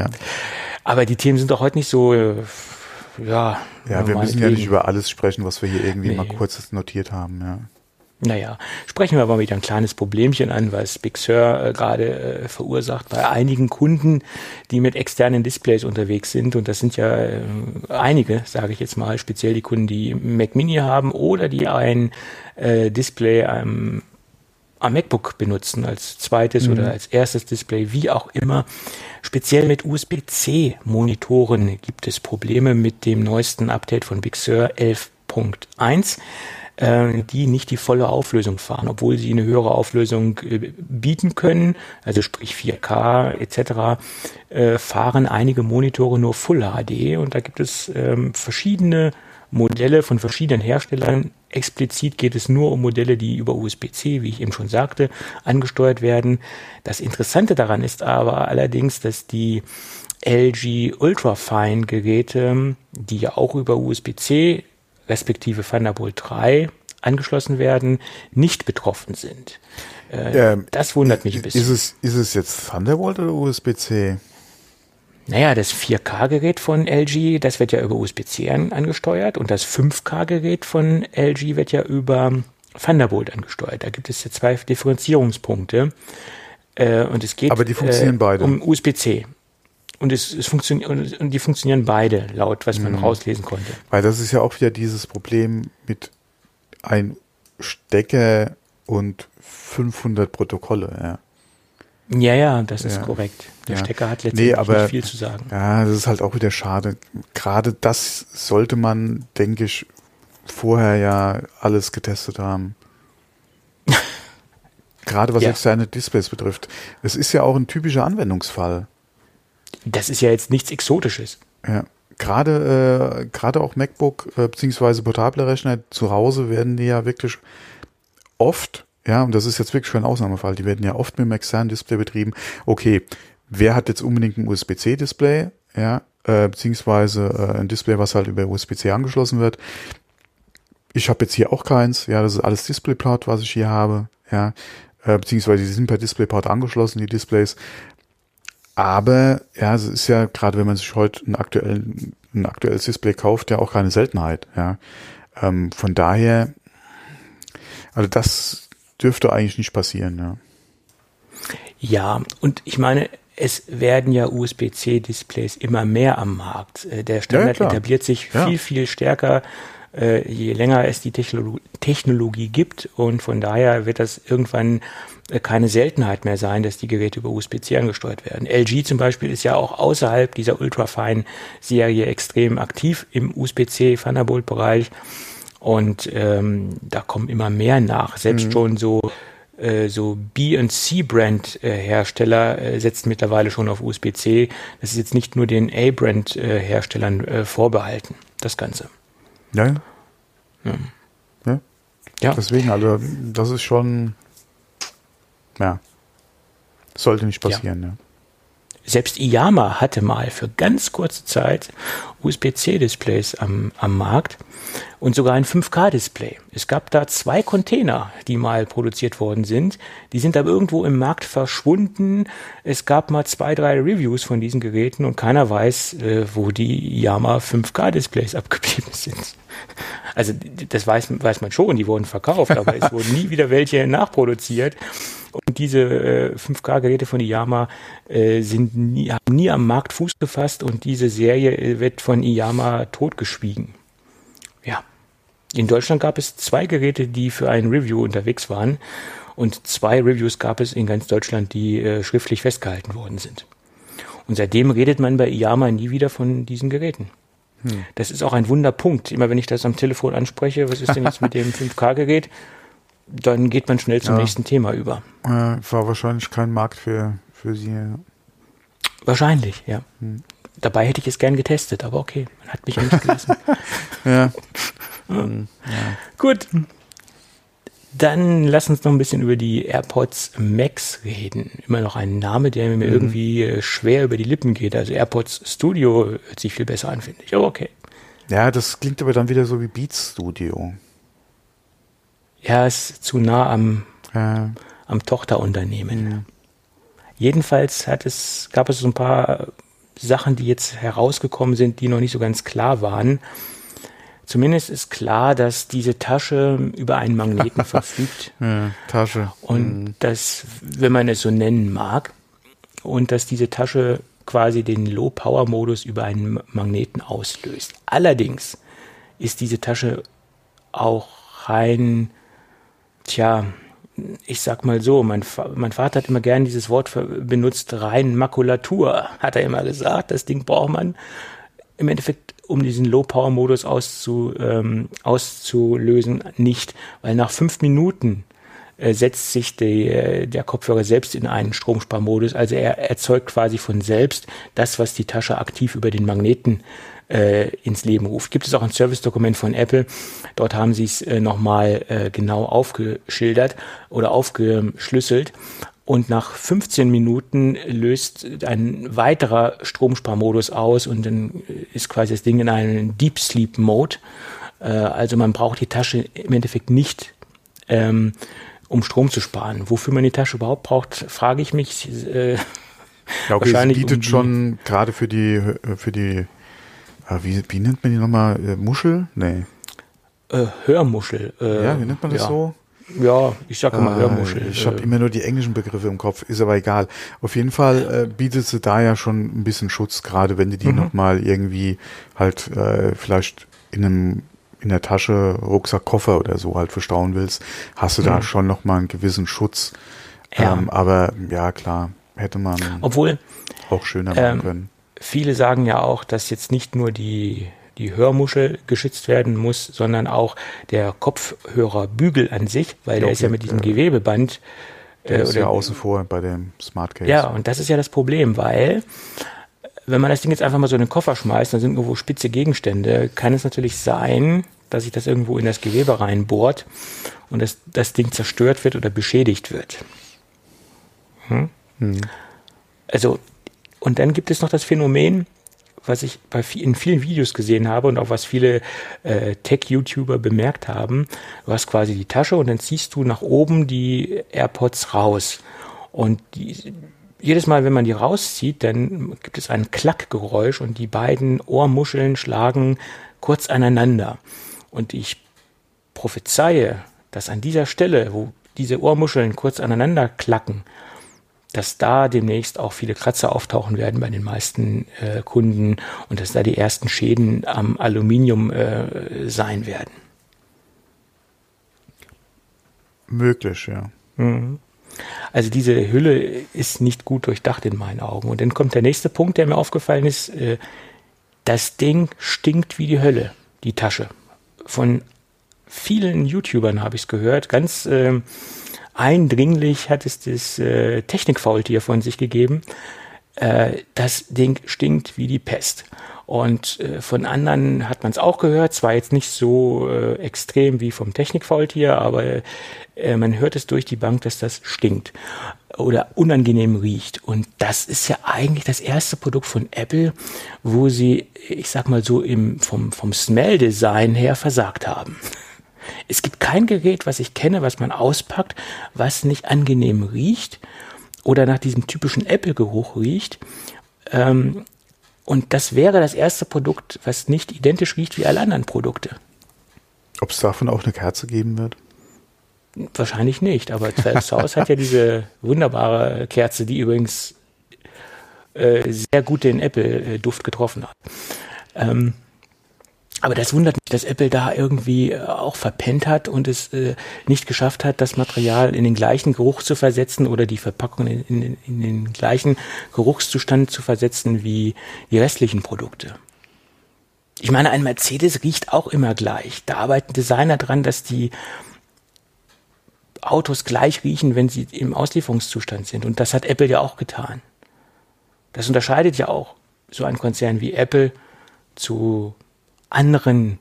Aber die Themen sind doch heute nicht so, äh, ja. Ja, wir müssen ja nicht über alles sprechen, was wir hier irgendwie nee. mal kurz notiert haben, ja. Naja, sprechen wir aber wieder ein kleines Problemchen an, was Big Sur äh, gerade äh, verursacht bei einigen Kunden, die mit externen Displays unterwegs sind. Und das sind ja äh, einige, sage ich jetzt mal, speziell die Kunden, die Mac Mini haben oder die ein äh, Display am, am MacBook benutzen als zweites mhm. oder als erstes Display, wie auch immer. Speziell mit USB-C-Monitoren gibt es Probleme mit dem neuesten Update von Big Sur 11.1 äh, die nicht die volle Auflösung fahren, obwohl sie eine höhere Auflösung äh, bieten können, also sprich 4K etc., äh, fahren einige Monitore nur Full HD und da gibt es ähm, verschiedene Modelle von verschiedenen Herstellern. Explizit geht es nur um Modelle, die über USB-C, wie ich eben schon sagte, angesteuert werden. Das Interessante daran ist aber allerdings, dass die LG Ultrafine Geräte, die ja auch über USB-C respektive Thunderbolt 3 angeschlossen werden, nicht betroffen sind. Äh, ähm, das wundert mich ein bisschen. Ist es, ist es jetzt Thunderbolt oder USB-C? Naja, das 4K-Gerät von LG, das wird ja über USB-C an, angesteuert und das 5K-Gerät von LG wird ja über Thunderbolt angesteuert. Da gibt es ja zwei Differenzierungspunkte. Äh, und es geht Aber die funktionieren äh, beide. um USB-C. Und es, es funktioniert und die funktionieren beide laut, was man mhm. rauslesen konnte. Weil das ist ja auch wieder dieses Problem mit ein Stecker und 500 Protokolle. Ja. Ja, ja, das ist ja. korrekt. Der ja. Stecker hat letztendlich nee, aber, nicht viel zu sagen. Ja, das ist halt auch wieder schade. Gerade das sollte man, denke ich, vorher ja alles getestet haben. Gerade was ja. externe Displays betrifft. Es ist ja auch ein typischer Anwendungsfall. Das ist ja jetzt nichts Exotisches. Ja. Gerade, äh, gerade auch MacBook äh, beziehungsweise portable Rechner zu Hause werden die ja wirklich oft, ja, und das ist jetzt wirklich schon ein Ausnahmefall, die werden ja oft mit einem externen Display betrieben. Okay, wer hat jetzt unbedingt ein USB-C-Display, ja, äh, beziehungsweise äh, ein Display, was halt über USB-C angeschlossen wird. Ich habe jetzt hier auch keins, ja, das ist alles DisplayPort, was ich hier habe, ja, äh, beziehungsweise die sind per DisplayPort angeschlossen, die Displays. Aber ja, es ist ja gerade, wenn man sich heute ein, aktuellen, ein aktuelles Display kauft, ja auch keine Seltenheit. Ja, ähm, von daher, also das dürfte eigentlich nicht passieren. Ja, ja und ich meine, es werden ja USB-C-Displays immer mehr am Markt. Äh, der Standard ja, etabliert sich ja. viel, viel stärker, äh, je länger es die Technologie, Technologie gibt. Und von daher wird das irgendwann äh, keine Seltenheit mehr sein, dass die Geräte über USB-C angesteuert werden. LG zum Beispiel ist ja auch außerhalb dieser Ultrafine-Serie extrem aktiv im USB-C Thunderbolt-Bereich und ähm, da kommen immer mehr nach. Selbst mhm. schon so äh, so B und C Brand äh, setzen mittlerweile schon auf USB-C. Das ist jetzt nicht nur den A Brand äh, Herstellern äh, vorbehalten, das Ganze. Ja. ja. Ja. ja. Deswegen, also das ist schon ja. Sollte nicht passieren, ja. ja. selbst Iyama hatte mal für ganz kurze Zeit USB-C-Displays am, am Markt und sogar ein 5K-Display. Es gab da zwei Container, die mal produziert worden sind. Die sind aber irgendwo im Markt verschwunden. Es gab mal zwei, drei Reviews von diesen Geräten und keiner weiß, äh, wo die Yamaha 5K-Displays abgeblieben sind. Also das weiß, weiß man schon, die wurden verkauft, aber es wurden nie wieder welche nachproduziert. Und diese äh, 5K-Geräte von Iyama äh, sind nie, haben nie am Markt Fuß gefasst und diese Serie äh, wird von Iyama totgeschwiegen. In Deutschland gab es zwei Geräte, die für ein Review unterwegs waren. Und zwei Reviews gab es in ganz Deutschland, die äh, schriftlich festgehalten worden sind. Und seitdem redet man bei Iyama nie wieder von diesen Geräten. Hm. Das ist auch ein Wunderpunkt. Immer wenn ich das am Telefon anspreche, was ist denn jetzt mit dem 5K-Gerät? Dann geht man schnell zum ja. nächsten Thema über. Äh, war wahrscheinlich kein Markt für, für Sie. Wahrscheinlich, ja. Hm. Dabei hätte ich es gern getestet, aber okay, man hat mich ja nicht gelassen. ja. ja. Gut. Dann lass uns noch ein bisschen über die AirPods Max reden. Immer noch ein Name, der mir mhm. irgendwie äh, schwer über die Lippen geht. Also AirPods Studio hört sich viel besser an, finde ich. Aber okay. Ja, das klingt aber dann wieder so wie Beats Studio. Ja, ist zu nah am, ja. am Tochterunternehmen. Ja. Jedenfalls hat es, gab es so ein paar Sachen, die jetzt herausgekommen sind, die noch nicht so ganz klar waren. Zumindest ist klar, dass diese Tasche über einen Magneten verfügt. Ja, Tasche. Und mhm. dass, wenn man es so nennen mag, und dass diese Tasche quasi den Low-Power-Modus über einen Magneten auslöst. Allerdings ist diese Tasche auch rein, tja, ich sag mal so, mein, mein Vater hat immer gern dieses Wort benutzt, rein Makulatur, hat er immer gesagt. Das Ding braucht man im Endeffekt, um diesen Low-Power-Modus auszu, ähm, auszulösen, nicht, weil nach fünf Minuten äh, setzt sich die, der Kopfhörer selbst in einen Stromsparmodus. Also er erzeugt quasi von selbst das, was die Tasche aktiv über den Magneten äh, ins Leben ruft. Gibt es auch ein Service-Dokument von Apple. Dort haben sie es äh, nochmal äh, genau aufgeschildert oder aufgeschlüsselt. Und nach 15 Minuten löst ein weiterer Stromsparmodus aus und dann ist quasi das Ding in einem Deep Sleep Mode. Äh, also man braucht die Tasche im Endeffekt nicht, ähm, um Strom zu sparen. Wofür man die Tasche überhaupt braucht, frage ich mich. Äh, okay, wahrscheinlich es bietet um schon gerade für die für die wie, wie nennt man die nochmal? Äh, Muschel? Nee. Äh, Hörmuschel. Äh, ja, wie nennt man das ja. so? Ja, ich sage immer äh, Hörmuschel. Ich habe äh. immer nur die englischen Begriffe im Kopf, ist aber egal. Auf jeden Fall äh, bietet sie da ja schon ein bisschen Schutz, gerade wenn du die mhm. nochmal irgendwie halt vielleicht in einem in der Tasche, Rucksack, Koffer oder so halt verstauen willst, hast du mhm. da schon nochmal einen gewissen Schutz. Ja. Ähm, aber ja, klar, hätte man Obwohl, auch schöner machen ähm, können viele sagen ja auch, dass jetzt nicht nur die, die Hörmuschel geschützt werden muss, sondern auch der Kopfhörerbügel an sich, weil der, ist ja mit diesem ja. Gewebeband. Der äh, ist ja außen vor bei dem Smart Case. Ja, und das ist ja das Problem, weil wenn man das Ding jetzt einfach mal so in den Koffer schmeißt, dann sind irgendwo spitze Gegenstände, kann es natürlich sein, dass sich das irgendwo in das Gewebe reinbohrt und das, das Ding zerstört wird oder beschädigt wird. Hm? Hm. Also und dann gibt es noch das Phänomen, was ich bei, in vielen Videos gesehen habe und auch was viele äh, Tech-YouTuber bemerkt haben. Du hast quasi die Tasche und dann ziehst du nach oben die AirPods raus. Und die, jedes Mal, wenn man die rauszieht, dann gibt es ein Klackgeräusch und die beiden Ohrmuscheln schlagen kurz aneinander. Und ich prophezeie, dass an dieser Stelle, wo diese Ohrmuscheln kurz aneinander klacken, dass da demnächst auch viele Kratzer auftauchen werden bei den meisten äh, Kunden und dass da die ersten Schäden am Aluminium äh, sein werden. Möglich, ja. Mhm. Also diese Hülle ist nicht gut durchdacht in meinen Augen. Und dann kommt der nächste Punkt, der mir aufgefallen ist. Äh, das Ding stinkt wie die Hölle, die Tasche. Von vielen YouTubern habe ich es gehört. Ganz äh, eindringlich hat es das äh, Technikfaultier von sich gegeben. Äh, das Ding stinkt wie die Pest. Und äh, von anderen hat man es auch gehört, zwar jetzt nicht so äh, extrem wie vom Technikfaultier, aber äh, man hört es durch die Bank, dass das stinkt oder unangenehm riecht. Und das ist ja eigentlich das erste Produkt von Apple, wo sie, ich sag mal so, im, vom, vom Smell-Design her versagt haben. Es gibt kein Gerät, was ich kenne, was man auspackt, was nicht angenehm riecht oder nach diesem typischen Apple-Geruch riecht. Ähm, und das wäre das erste Produkt, was nicht identisch riecht wie alle anderen Produkte. Ob es davon auch eine Kerze geben wird? Wahrscheinlich nicht, aber Haus hat ja diese wunderbare Kerze, die übrigens äh, sehr gut den Apple-Duft getroffen hat. Ähm, aber das wundert mich, dass Apple da irgendwie äh, auch verpennt hat und es äh, nicht geschafft hat, das Material in den gleichen Geruch zu versetzen oder die Verpackung in, in, in den gleichen Geruchszustand zu versetzen wie die restlichen Produkte. Ich meine, ein Mercedes riecht auch immer gleich. Da arbeiten Designer dran, dass die Autos gleich riechen, wenn sie im Auslieferungszustand sind. Und das hat Apple ja auch getan. Das unterscheidet ja auch so ein Konzern wie Apple zu anderen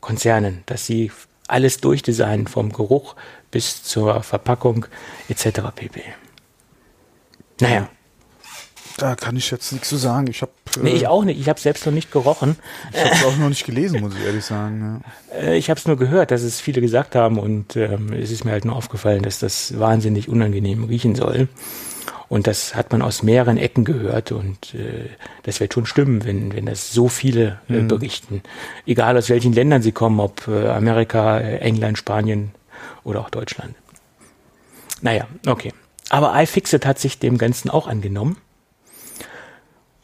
Konzernen, dass sie alles durchdesignen, vom Geruch bis zur Verpackung etc. pp. Naja. Da kann ich jetzt nichts zu sagen. Ich habe. Äh, nee, ich auch nicht. Ich habe selbst noch nicht gerochen. Ich habe es auch noch nicht gelesen, muss ich ehrlich sagen. Ja. Äh, ich habe es nur gehört, dass es viele gesagt haben und ähm, es ist mir halt nur aufgefallen, dass das wahnsinnig unangenehm riechen soll. Und das hat man aus mehreren Ecken gehört und äh, das wird schon stimmen, wenn, wenn das so viele äh, mhm. berichten. Egal aus welchen Ländern sie kommen, ob äh, Amerika, äh, England, Spanien oder auch Deutschland. Naja, okay. Aber iFixit hat sich dem Ganzen auch angenommen.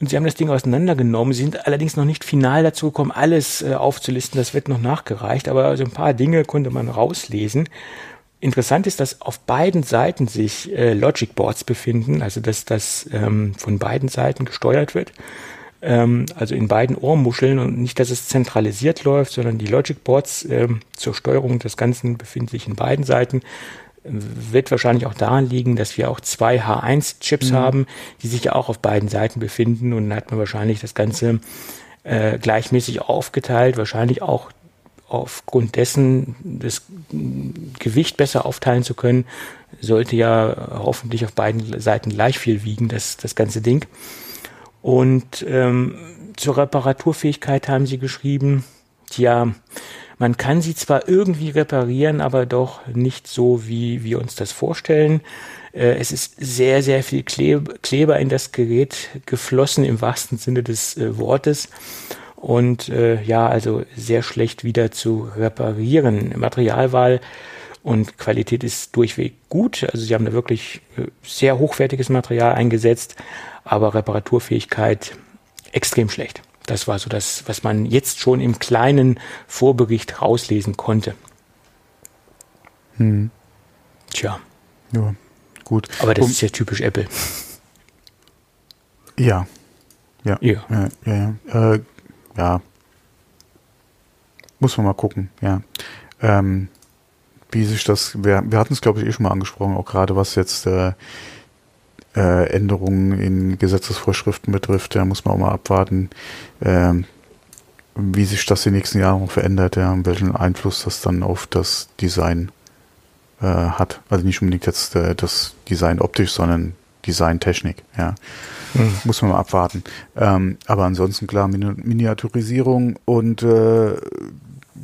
Und sie haben das Ding auseinandergenommen. Sie sind allerdings noch nicht final dazu gekommen, alles äh, aufzulisten. Das wird noch nachgereicht. Aber so ein paar Dinge konnte man rauslesen. Interessant ist, dass auf beiden Seiten sich äh, Logic Boards befinden, also dass das ähm, von beiden Seiten gesteuert wird, ähm, also in beiden Ohrmuscheln und nicht, dass es zentralisiert läuft, sondern die Logic Boards ähm, zur Steuerung des Ganzen befinden sich in beiden Seiten. Wird wahrscheinlich auch daran liegen, dass wir auch zwei H1-Chips mhm. haben, die sich ja auch auf beiden Seiten befinden und dann hat man wahrscheinlich das Ganze äh, gleichmäßig aufgeteilt, wahrscheinlich auch aufgrund dessen das Gewicht besser aufteilen zu können, sollte ja hoffentlich auf beiden Seiten gleich viel wiegen, das, das ganze Ding. Und ähm, zur Reparaturfähigkeit haben sie geschrieben, tja, man kann sie zwar irgendwie reparieren, aber doch nicht so, wie wir uns das vorstellen. Äh, es ist sehr, sehr viel Kleber in das Gerät geflossen im wahrsten Sinne des äh, Wortes und äh, ja, also sehr schlecht wieder zu reparieren. Materialwahl und Qualität ist durchweg gut. Also sie haben da wirklich äh, sehr hochwertiges Material eingesetzt, aber Reparaturfähigkeit extrem schlecht. Das war so das, was man jetzt schon im kleinen Vorbericht rauslesen konnte. Hm. Tja. Ja, gut. Aber das um, ist ja typisch Apple. Ja. Ja. Ja. ja, ja, ja. Äh, ja, muss man mal gucken, ja. Ähm, wie sich das, wir, wir hatten es glaube ich eh schon mal angesprochen, auch gerade was jetzt äh, äh, Änderungen in Gesetzesvorschriften betrifft, da muss man auch mal abwarten, äh, wie sich das die nächsten Jahre noch verändert, ja, und welchen Einfluss das dann auf das Design äh, hat. Also nicht unbedingt jetzt äh, das Design optisch, sondern Designtechnik, ja. Mhm. Muss man mal abwarten. Ähm, aber ansonsten klar, Min Miniaturisierung und äh,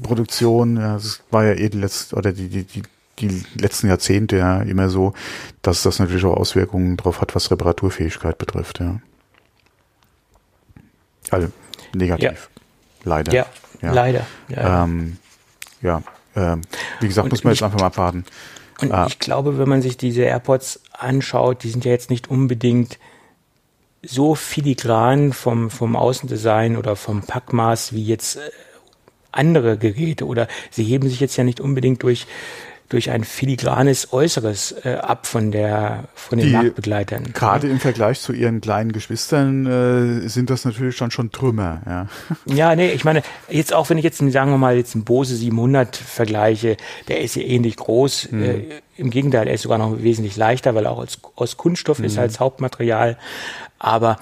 Produktion, ja, das war ja eh die letzte, oder die, die, die, die letzten Jahrzehnte ja immer so, dass das natürlich auch Auswirkungen darauf hat, was Reparaturfähigkeit betrifft, ja. Also negativ. Ja. Leider. Ja, ja. leider. Ja, ähm, ja. Ähm, wie gesagt, und muss man jetzt einfach mal abwarten. Und ah. ich glaube, wenn man sich diese AirPods anschaut, die sind ja jetzt nicht unbedingt so filigran vom, vom Außendesign oder vom Packmaß wie jetzt äh, andere Geräte oder sie heben sich jetzt ja nicht unbedingt durch durch ein filigranes Äußeres äh, ab von der von den die, Marktbegleitern. Gerade im Vergleich zu ihren kleinen Geschwistern äh, sind das natürlich dann schon Trümmer. Ja. ja, nee, ich meine jetzt auch wenn ich jetzt sagen wir mal jetzt einen Bose 700 vergleiche, der ist ja ähnlich groß. Mhm. Äh, Im Gegenteil, er ist sogar noch wesentlich leichter, weil er auch als, aus Kunststoff mhm. ist als Hauptmaterial. Aber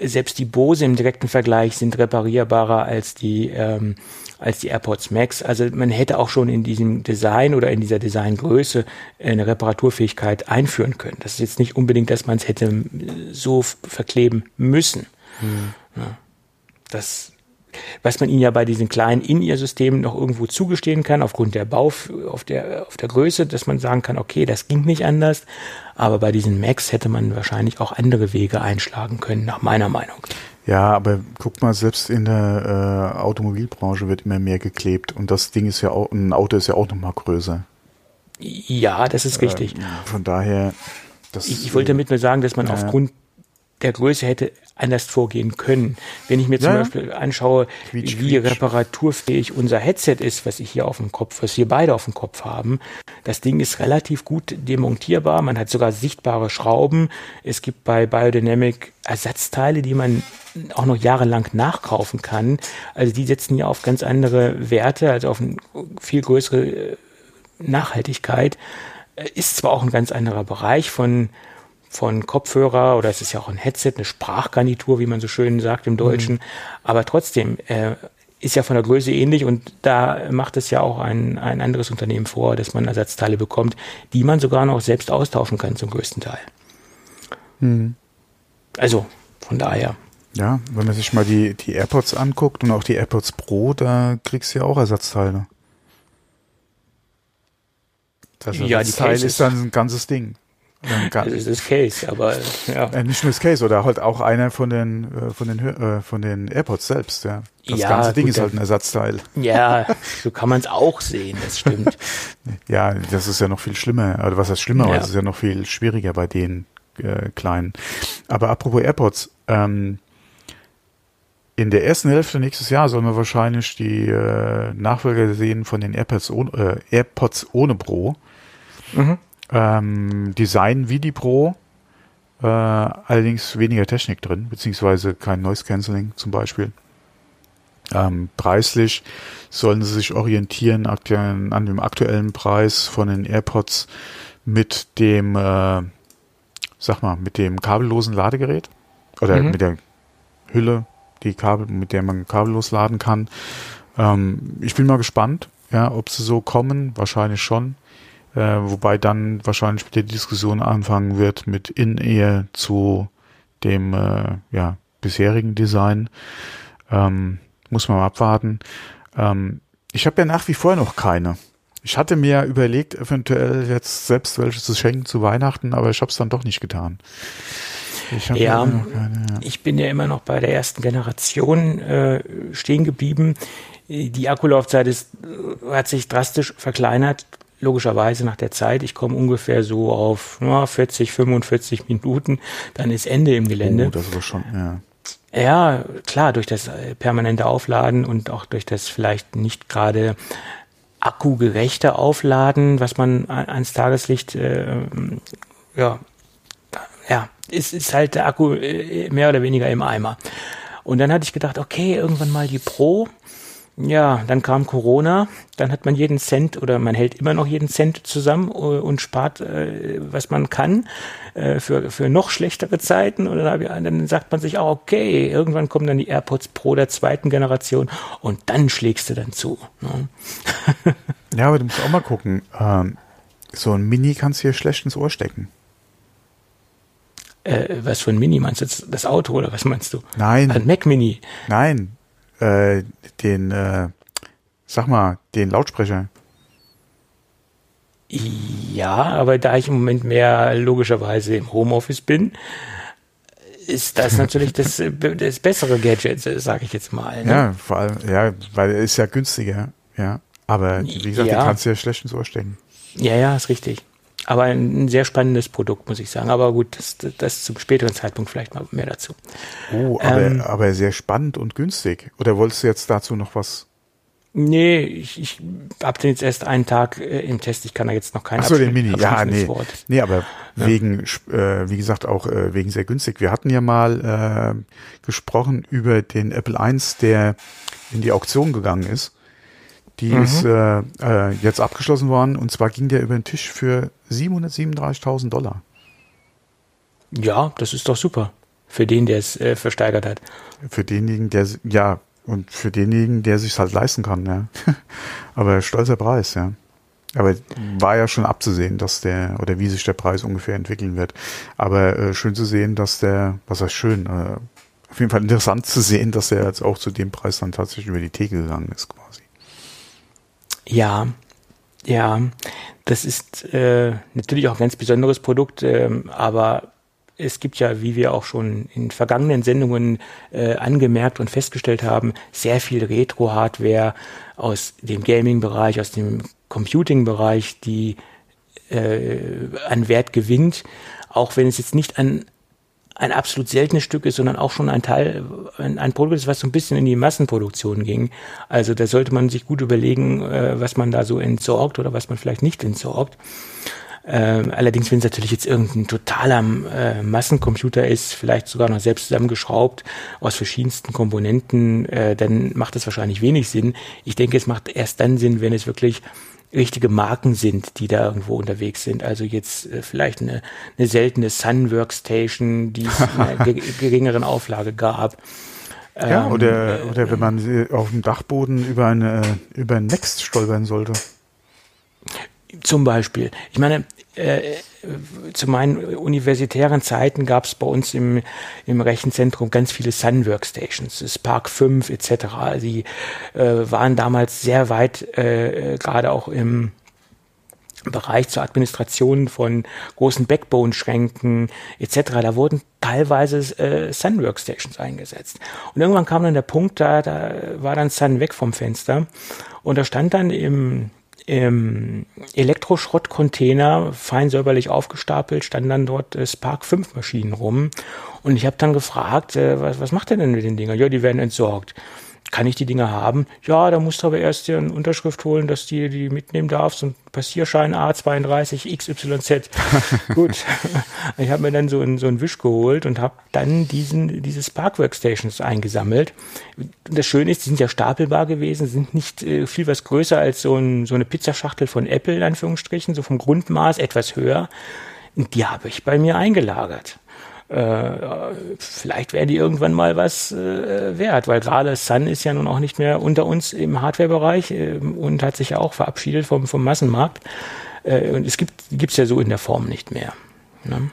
selbst die Bose im direkten Vergleich sind reparierbarer als die ähm, als die AirPods Max. Also man hätte auch schon in diesem Design oder in dieser Designgröße eine Reparaturfähigkeit einführen können. Das ist jetzt nicht unbedingt, dass man es hätte so verkleben müssen. Hm. Ja. Das was man ihnen ja bei diesen kleinen In-Ear-Systemen noch irgendwo zugestehen kann, aufgrund der Bau, auf der, auf der Größe, dass man sagen kann, okay, das ging nicht anders. Aber bei diesen Macs hätte man wahrscheinlich auch andere Wege einschlagen können, nach meiner Meinung. Ja, aber guck mal, selbst in der äh, Automobilbranche wird immer mehr geklebt und das Ding ist ja auch, ein Auto ist ja auch nochmal größer. Ja, das ist richtig. Äh, von daher, das, ich, ich wollte damit nur sagen, dass man äh, aufgrund der Größe hätte anders vorgehen können. Wenn ich mir zum ja. Beispiel anschaue, quietsch, wie quietsch. reparaturfähig unser Headset ist, was ich hier auf dem Kopf, was wir beide auf dem Kopf haben, das Ding ist relativ gut demontierbar. Man hat sogar sichtbare Schrauben. Es gibt bei Biodynamic Ersatzteile, die man auch noch jahrelang nachkaufen kann. Also die setzen ja auf ganz andere Werte, also auf eine viel größere äh, Nachhaltigkeit. Äh, ist zwar auch ein ganz anderer Bereich von von Kopfhörer oder es ist ja auch ein Headset, eine Sprachgarnitur, wie man so schön sagt im Deutschen. Mhm. Aber trotzdem äh, ist ja von der Größe ähnlich und da macht es ja auch ein, ein anderes Unternehmen vor, dass man Ersatzteile bekommt, die man sogar noch selbst austauschen kann zum größten Teil. Mhm. Also von daher. Ja, wenn man sich mal die, die AirPods anguckt und auch die AirPods Pro, da kriegst du ja auch Ersatzteile. Das Ersatzteil ja, ist dann ein ganzes Ding. Das ist das Case, aber ja. Äh, nicht nur das Case, oder halt auch einer von den äh, von den äh, von den AirPods selbst, ja. Das ja, ganze Ding gut, ist halt ein Ersatzteil. Ja, so kann man es auch sehen, das stimmt. ja, das ist ja noch viel schlimmer. Also was heißt schlimmer, ja. aber es ist ja noch viel schwieriger bei den äh, kleinen. Aber apropos AirPods, ähm, in der ersten Hälfte nächstes Jahr sollen wir wahrscheinlich die äh, Nachfolger sehen von den AirPods, ohne, äh, AirPods ohne Pro. Mhm. Ähm, Design wie die Pro, äh, allerdings weniger Technik drin, beziehungsweise kein Noise Cancelling zum Beispiel. Ähm, preislich sollen sie sich orientieren an dem aktuellen Preis von den AirPods mit dem, äh, sag mal, mit dem kabellosen Ladegerät oder mhm. mit der Hülle, die Kabel, mit der man kabellos laden kann. Ähm, ich bin mal gespannt, ja, ob sie so kommen. Wahrscheinlich schon. Äh, wobei dann wahrscheinlich die Diskussion anfangen wird mit In-Ehe zu dem äh, ja, bisherigen Design. Ähm, muss man mal abwarten. Ähm, ich habe ja nach wie vor noch keine. Ich hatte mir überlegt, eventuell jetzt selbst welche zu schenken zu Weihnachten, aber ich habe es dann doch nicht getan. Ich ja, keine, ja, ich bin ja immer noch bei der ersten Generation äh, stehen geblieben. Die Akkulaufzeit ist, hat sich drastisch verkleinert logischerweise nach der Zeit, ich komme ungefähr so auf ja, 40, 45 Minuten, dann ist Ende im Gelände. Oh, das war schon, ja. Ja, klar, durch das äh, permanente Aufladen und auch durch das vielleicht nicht gerade akkugerechte Aufladen, was man ans Tageslicht, äh, ja, ja, ist, ist halt der Akku äh, mehr oder weniger im Eimer. Und dann hatte ich gedacht, okay, irgendwann mal die Pro, ja, dann kam Corona, dann hat man jeden Cent oder man hält immer noch jeden Cent zusammen äh, und spart, äh, was man kann, äh, für, für noch schlechtere Zeiten. Und dann, ich, dann sagt man sich auch, okay, irgendwann kommen dann die AirPods Pro der zweiten Generation und dann schlägst du dann zu. Ne? ja, aber du musst auch mal gucken. Ähm, so ein Mini kannst du hier schlecht ins Ohr stecken. Äh, was für ein Mini meinst du? Das Auto oder was meinst du? Nein. Ein Mac Mini. Nein, äh, den, äh, sag mal, den Lautsprecher. Ja, aber da ich im Moment mehr logischerweise im Homeoffice bin, ist das natürlich das, das bessere Gadget, sage ich jetzt mal. Ne? Ja, vor allem, ja, weil er ist ja günstiger, ja. Aber wie gesagt, ja. den kannst du ja schlecht ins Ohr stecken. Ja, ja, ist richtig. Aber ein sehr spannendes Produkt, muss ich sagen. Aber gut, das, das zum späteren Zeitpunkt vielleicht mal mehr dazu. Oh, aber, ähm, aber sehr spannend und günstig. Oder wolltest du jetzt dazu noch was? Nee, ich, ich habe den jetzt erst einen Tag äh, im Test. Ich kann da jetzt noch keinen Achso, den Mini. Ja, nee. Wort. Nee, aber ja. wegen, äh, wie gesagt, auch äh, wegen sehr günstig. Wir hatten ja mal äh, gesprochen über den Apple I, der in die Auktion gegangen ist. Die mhm. ist äh, äh, jetzt abgeschlossen worden und zwar ging der über den Tisch für 737.000 Dollar. Ja, das ist doch super. Für den, der es äh, versteigert hat. Für denjenigen, der, ja, und für denjenigen, der sich halt leisten kann, ja. Aber stolzer Preis, ja. Aber war ja schon abzusehen, dass der, oder wie sich der Preis ungefähr entwickeln wird. Aber äh, schön zu sehen, dass der, was heißt schön, äh, auf jeden Fall interessant zu sehen, dass er jetzt auch zu dem Preis dann tatsächlich über die Theke gegangen ist, quasi. Ja, ja, das ist äh, natürlich auch ein ganz besonderes Produkt, äh, aber es gibt ja, wie wir auch schon in vergangenen Sendungen äh, angemerkt und festgestellt haben, sehr viel Retro-Hardware aus dem Gaming-Bereich, aus dem Computing-Bereich, die äh, an Wert gewinnt, auch wenn es jetzt nicht an ein absolut seltenes Stück ist, sondern auch schon ein Teil, ein, ein Produkt ist, was so ein bisschen in die Massenproduktion ging. Also da sollte man sich gut überlegen, äh, was man da so entsorgt oder was man vielleicht nicht entsorgt. Ähm, allerdings, wenn es natürlich jetzt irgendein totaler äh, Massencomputer ist, vielleicht sogar noch selbst zusammengeschraubt aus verschiedensten Komponenten, äh, dann macht das wahrscheinlich wenig Sinn. Ich denke, es macht erst dann Sinn, wenn es wirklich richtige Marken sind, die da irgendwo unterwegs sind. Also jetzt äh, vielleicht eine, eine seltene Sun Workstation, die es in einer geringeren Auflage gab. Ja, ähm, oder, oder äh, wenn man auf dem Dachboden über eine über Next stolpern sollte. Zum Beispiel. Ich meine, äh, zu meinen universitären Zeiten gab es bei uns im, im Rechenzentrum ganz viele Sun Workstations, Spark 5 etc. Die äh, waren damals sehr weit, äh, gerade auch im Bereich zur Administration von großen Backbone-Schränken etc. Da wurden teilweise äh, Sun Workstations eingesetzt. Und irgendwann kam dann der Punkt, da, da war dann Sun weg vom Fenster und da stand dann im im Elektroschrottcontainer fein säuberlich aufgestapelt, standen dann dort äh, Spark 5 Maschinen rum. Und ich habe dann gefragt, äh, was, was macht er denn mit den Dingern? Ja, die werden entsorgt kann ich die Dinge haben? Ja, da musst du aber erst dir eine Unterschrift holen, dass du die mitnehmen darfst und Passierschein A32 XYZ. Gut. Ich habe mir dann so einen, so einen Wisch geholt und habe dann diesen, diese Spark Workstations eingesammelt. Und das Schöne ist, die sind ja stapelbar gewesen, sind nicht äh, viel was größer als so, ein, so eine Pizzaschachtel von Apple, in Anführungsstrichen, so vom Grundmaß etwas höher. Und die habe ich bei mir eingelagert äh, vielleicht wäre die irgendwann mal was äh, wert, weil gerade Sun ist ja nun auch nicht mehr unter uns im Hardware-Bereich äh, und hat sich ja auch verabschiedet vom, vom Massenmarkt. Äh, und es gibt es ja so in der Form nicht mehr. Ne?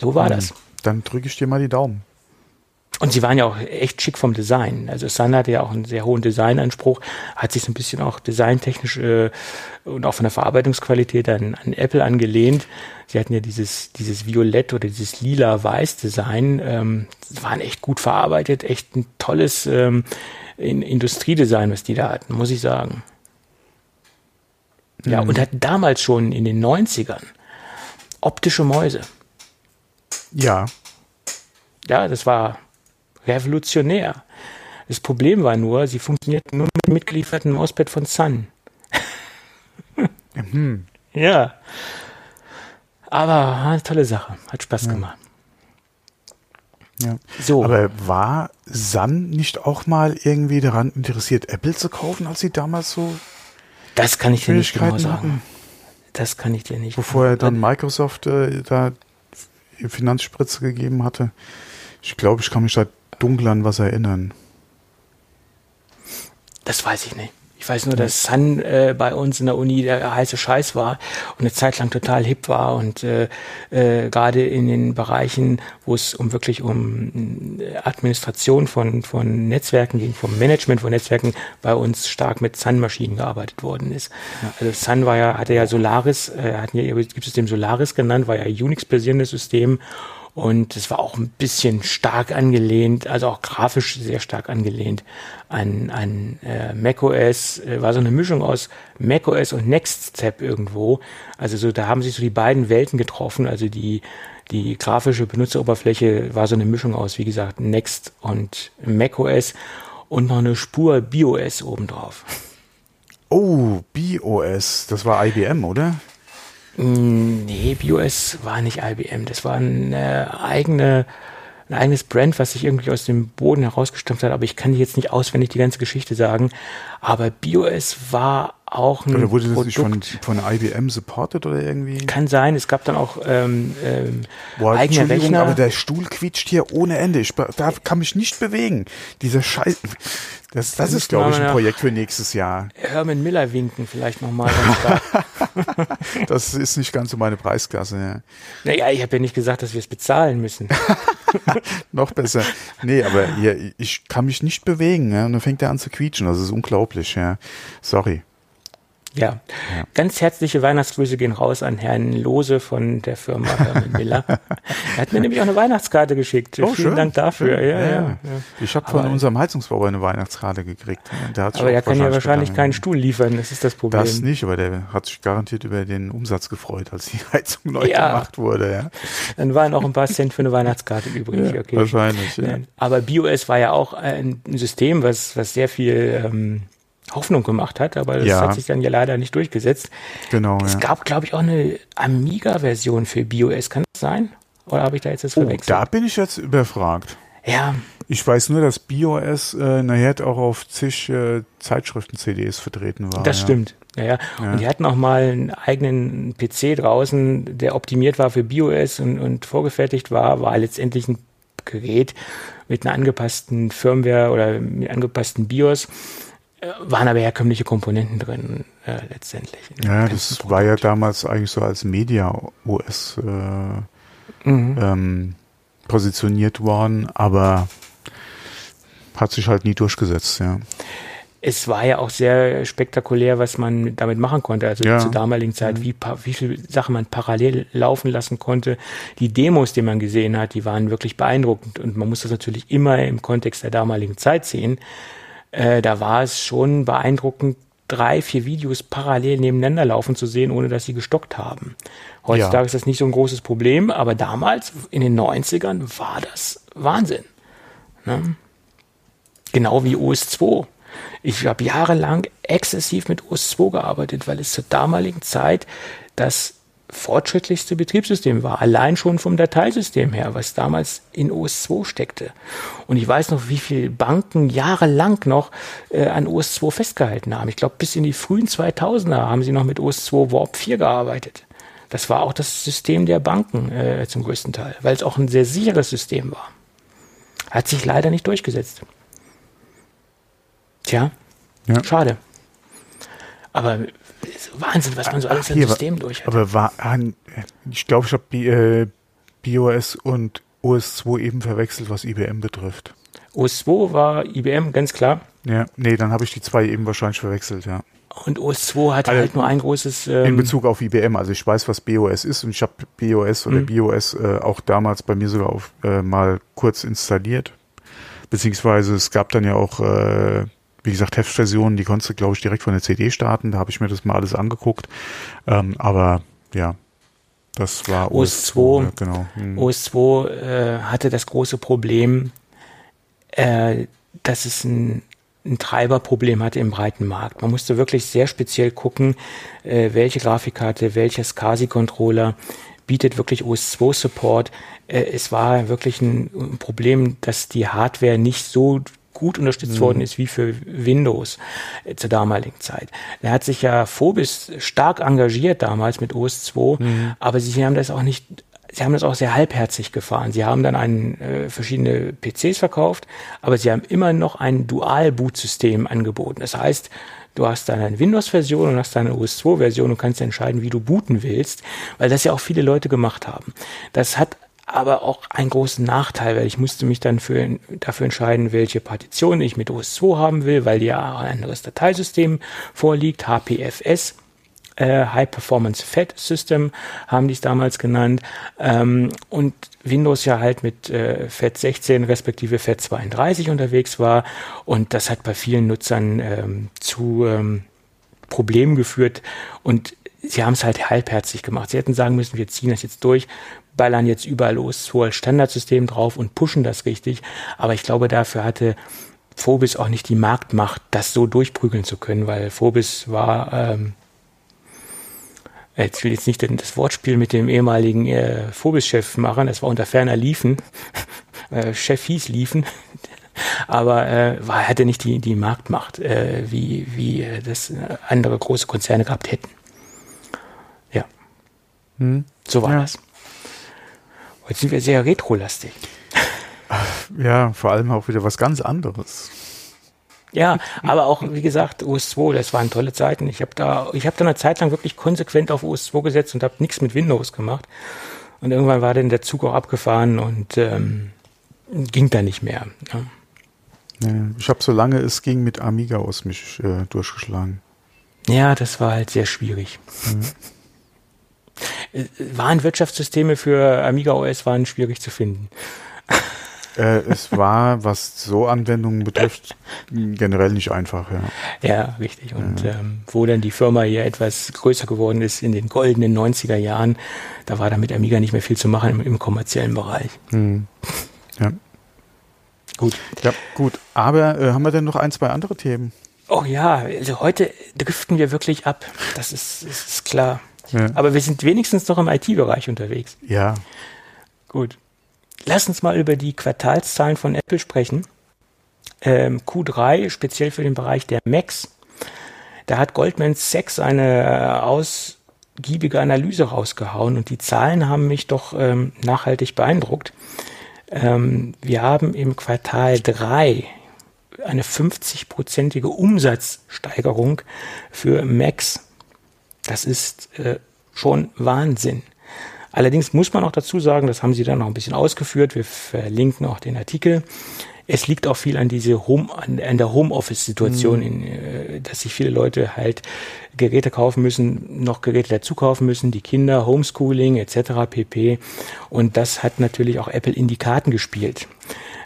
So war hm. das. Dann drücke ich dir mal die Daumen. Und sie waren ja auch echt schick vom Design. Also Sun hatte ja auch einen sehr hohen Designanspruch, hat sich so ein bisschen auch designtechnisch äh, und auch von der Verarbeitungsqualität an, an Apple angelehnt. Sie hatten ja dieses, dieses Violett oder dieses lila-weiß-Design, ähm, waren echt gut verarbeitet, echt ein tolles ähm, in Industriedesign, was die da hatten, muss ich sagen. Ja, mhm. und hatten damals schon in den 90ern optische Mäuse. Ja. Ja, das war revolutionär. Das Problem war nur, sie funktionierten nur mit dem mitgelieferten Mauspad von Sun. mhm. Ja. Aber tolle Sache. Hat Spaß ja. gemacht. Ja. So. Aber war Sun nicht auch mal irgendwie daran interessiert, Apple zu kaufen, als sie damals so das kann ich dir nicht genau sagen. Hatten? Das kann ich dir nicht. Bevor er dann Microsoft äh, da Finanzspritze gegeben hatte. Ich glaube, ich kann mich da dunkel an was erinnern. Das weiß ich nicht. Ich weiß nur, dass Sun äh, bei uns in der Uni der heiße Scheiß war und eine Zeit lang total hip war und äh, äh, gerade in den Bereichen, wo es um wirklich um äh, Administration von, von Netzwerken ging, vom Management von Netzwerken, bei uns stark mit Sun-Maschinen gearbeitet worden ist. Ja. Also Sun war ja, hatte ja Solaris, äh, hatten ja, gibt es dem Solaris genannt, war ja Unix-basierendes System und es war auch ein bisschen stark angelehnt, also auch grafisch sehr stark angelehnt an, an äh, macOS. Äh, war so eine Mischung aus macOS und NextStep irgendwo. Also so, da haben sich so die beiden Welten getroffen. Also die, die grafische Benutzeroberfläche war so eine Mischung aus, wie gesagt, Next und macOS und noch eine Spur BIOS obendrauf. Oh, BIOS, das war IBM, oder? Nee, BIOS war nicht IBM. Das war eine eigene, ein eigenes Brand, was sich irgendwie aus dem Boden herausgestammt hat. Aber ich kann jetzt nicht auswendig die ganze Geschichte sagen. Aber BIOS war auch ein Oder wurde das Produkt. nicht von, von IBM supported oder irgendwie? Kann sein, es gab dann auch ähm, ähm, Boah, eigene Rechner. aber der Stuhl quietscht hier ohne Ende. Ich da kann mich nicht bewegen. Dieser Scheiß. Das, das ist, müsste glaube ich, ein Projekt für nächstes Jahr. Herman Miller winken vielleicht nochmal. Das ist nicht ganz so meine Preisklasse. Ja. naja, ich habe ja nicht gesagt, dass wir es bezahlen müssen. Noch besser. Nee, aber hier, ich kann mich nicht bewegen. Ja. Und dann fängt er an zu quietschen. Das ist unglaublich. Ja. Sorry. Ja. Ganz herzliche Weihnachtsgrüße gehen raus an Herrn Lose von der Firma Miller. er hat mir nämlich auch eine Weihnachtskarte geschickt. Oh, Vielen Dank dafür. Schön. Ja, ja, ja. Ich habe von unserem Heizungsbauer eine Weihnachtskarte gekriegt. Ja, Der Aber er kann ja wahrscheinlich bedankt. keinen Stuhl liefern, das ist das Problem. Das nicht, aber der hat sich garantiert über den Umsatz gefreut, als die Heizung neu Ja. gemacht wurde. Ja. Dann waren auch ein paar Cent für eine Weihnachtskarte übrig. Ja, okay. wahrscheinlich, ja. Aber BIOS war ja auch ein ein System, was, was sehr viel ähm, Hoffnung gemacht hat, aber das Ja. hat sich dann ja leider nicht durchgesetzt. Genau. Es ja. gab, glaube ich, auch eine Amiga-Version für BIOS. Kann das sein? Oder habe ich da jetzt das Oh, verwechselt? da bin ich jetzt überfragt. ja, Ich weiß nur, dass BIOS äh, nachher auch auf zig äh, Zeitschriften-CDs vertreten war. das ja. stimmt. Ja, ja. Und die hatten auch mal einen eigenen PC draußen, der optimiert war für BIOS und, und vorgefertigt war, war letztendlich ein Gerät mit einer angepassten Firmware oder mit angepassten BIOS. Äh, Waren aber herkömmliche Komponenten drin, äh, letztendlich. Ja, das ein war ja Produkt. damals eigentlich so als Media-OS äh, Mhm. ähm, positioniert worden, aber hat sich halt nie durchgesetzt, ja. Es war ja auch sehr spektakulär, was man damit machen konnte. Also Ja. zur damaligen Zeit, wie, pa- wie viele Sachen man parallel laufen lassen konnte. Die Demos, die man gesehen hat, die waren wirklich beeindruckend. Und man muss das natürlich immer im Kontext der damaligen Zeit sehen. Äh, da war es schon beeindruckend, drei, vier Videos parallel nebeneinander laufen zu sehen, ohne dass sie gestockt haben. Heutzutage Ja. ist das nicht so ein großes Problem, aber damals, in den 90ern, war das Wahnsinn. Ne? Genau wie OS2. Ich habe jahrelang exzessiv mit OS2 gearbeitet, weil es zur damaligen Zeit das fortschrittlichste Betriebssystem war. Allein schon vom Dateisystem her, was damals in OS2 steckte. Und ich weiß noch, wie viele Banken jahrelang noch äh, an OS2 festgehalten haben. Ich glaube, bis in die frühen 2000er haben sie noch mit OS2 Warp 4 gearbeitet. Das war auch das System der Banken äh, zum größten Teil, weil es auch ein sehr sicheres System war. Hat sich leider nicht durchgesetzt. Tja, Ja. schade. Aber Wahnsinn, was man so alles Ach, hier, System durch hat. Aber war, an- ich glaube, ich habe äh, BIOS und OS2 eben verwechselt, was IBM betrifft. OS2 war IBM, ganz klar. Ja, nee, dann habe ich die zwei eben wahrscheinlich verwechselt, ja. Und OS2 hatte Also, halt nur ein großes. In Ähm, Bezug auf IBM, also ich weiß, was BOS ist und ich habe BOS oder Mhm. BOS äh, auch damals bei mir sogar auf, äh, mal kurz installiert. Beziehungsweise es gab dann ja auch, äh, wie gesagt, Heftversionen, die konntest du, glaube ich, direkt von der CD starten. Da habe ich mir das mal alles angeguckt. Ähm, aber ja, das war OS2. ja, genau. Hm. OS2 äh, hatte das große Problem, äh, dass es ein, ein Treiberproblem hatte im breiten Markt. Man musste wirklich sehr speziell gucken, äh, welche Grafikkarte, welcher SCSI-Controller bietet wirklich OS2-Support. Äh, es war wirklich ein Problem, dass die Hardware nicht so gut unterstützt worden ist wie für Windows äh, zur damaligen Zeit. Da hat sich ja Phobis stark engagiert damals mit OS2, aber sie haben das auch nicht Sie haben das auch sehr halbherzig gefahren. Sie haben dann einen, äh, verschiedene PCs verkauft, aber sie haben immer noch ein Dual-Boot-System angeboten. Das heißt, du hast dann eine Windows-Version und hast dann eine OS2-Version und kannst entscheiden, wie du booten willst, weil das ja auch viele Leute gemacht haben. Das hat aber auch einen großen Nachteil, weil ich musste mich dann für, dafür entscheiden, welche Partition ich mit OS2 haben will, weil ja ein anderes Dateisystem vorliegt, HPFS äh, High Performance Fat System haben die es damals genannt. Ähm, und Windows ja halt mit äh, FAT 16 respektive FAT 32 unterwegs war. Und das hat bei vielen Nutzern ähm, zu ähm, Problemen geführt. Und sie haben es halt halbherzig gemacht. Sie hätten sagen müssen, wir ziehen das jetzt durch, ballern jetzt überall los, so als Standardsystem drauf und pushen das richtig, aber ich glaube, dafür hatte Phobis auch nicht die Marktmacht, das so durchprügeln zu können, weil Phobis war ähm, ich will jetzt nicht das Wortspiel mit dem ehemaligen äh, Phobis-Chef machen, das war unter ferner Liefen. äh, Chef hieß Liefen. aber äh, war, hatte nicht die, die Marktmacht, äh, wie, wie äh, das äh, andere große Konzerne gehabt hätten. Hm. So war ja. das. Heute sind wir sehr retro-lastig. Ja, vor allem auch wieder was ganz anderes. Ja, aber auch, wie gesagt, OS2, das waren tolle Zeiten. Ich habe da, ich habe da eine Zeit lang wirklich konsequent auf OS2 gesetzt und habe nichts mit Windows gemacht. Und irgendwann war dann der Zug auch abgefahren und ähm, ging da nicht mehr. Ja. ich habe, solange es ging, mit Amiga aus mich äh, durchgeschlagen. Ja, das war halt sehr schwierig. Mhm. Waren Wirtschaftssysteme für Amiga OS waren schwierig zu finden. Äh, es war, was so Anwendungen betrifft, generell nicht einfach, ja. Ja, richtig. Und ja. Ähm, wo dann die Firma hier etwas größer geworden ist in den goldenen 90er Jahren, da war damit Amiga nicht mehr viel zu machen im, im kommerziellen Bereich. Hm. Ja. Gut. Ja, gut. Aber äh, haben wir denn noch ein, zwei andere Themen? Oh ja, also heute driften wir wirklich ab. Das ist, ist klar. Ja. Aber wir sind wenigstens noch im IT-Bereich unterwegs. Ja. Gut. Lass uns mal über die Quartalszahlen von Apple sprechen. Ähm, Q3, speziell für den Bereich der Macs. Da hat Goldman Sachs eine ausgiebige Analyse rausgehauen und die Zahlen haben mich doch ähm, nachhaltig beeindruckt. Ähm, wir haben im Quartal 3 eine 50-prozentige Umsatzsteigerung für Macs. Das ist äh, schon Wahnsinn. Allerdings muss man auch dazu sagen, das haben Sie dann noch ein bisschen ausgeführt, wir verlinken auch den Artikel. Es liegt auch viel an diese Home, an, an der Homeoffice-Situation, mhm. äh, dass sich viele Leute halt Geräte kaufen müssen, noch Geräte dazu kaufen müssen, die Kinder, Homeschooling etc. pp. Und das hat natürlich auch Apple in die Karten gespielt.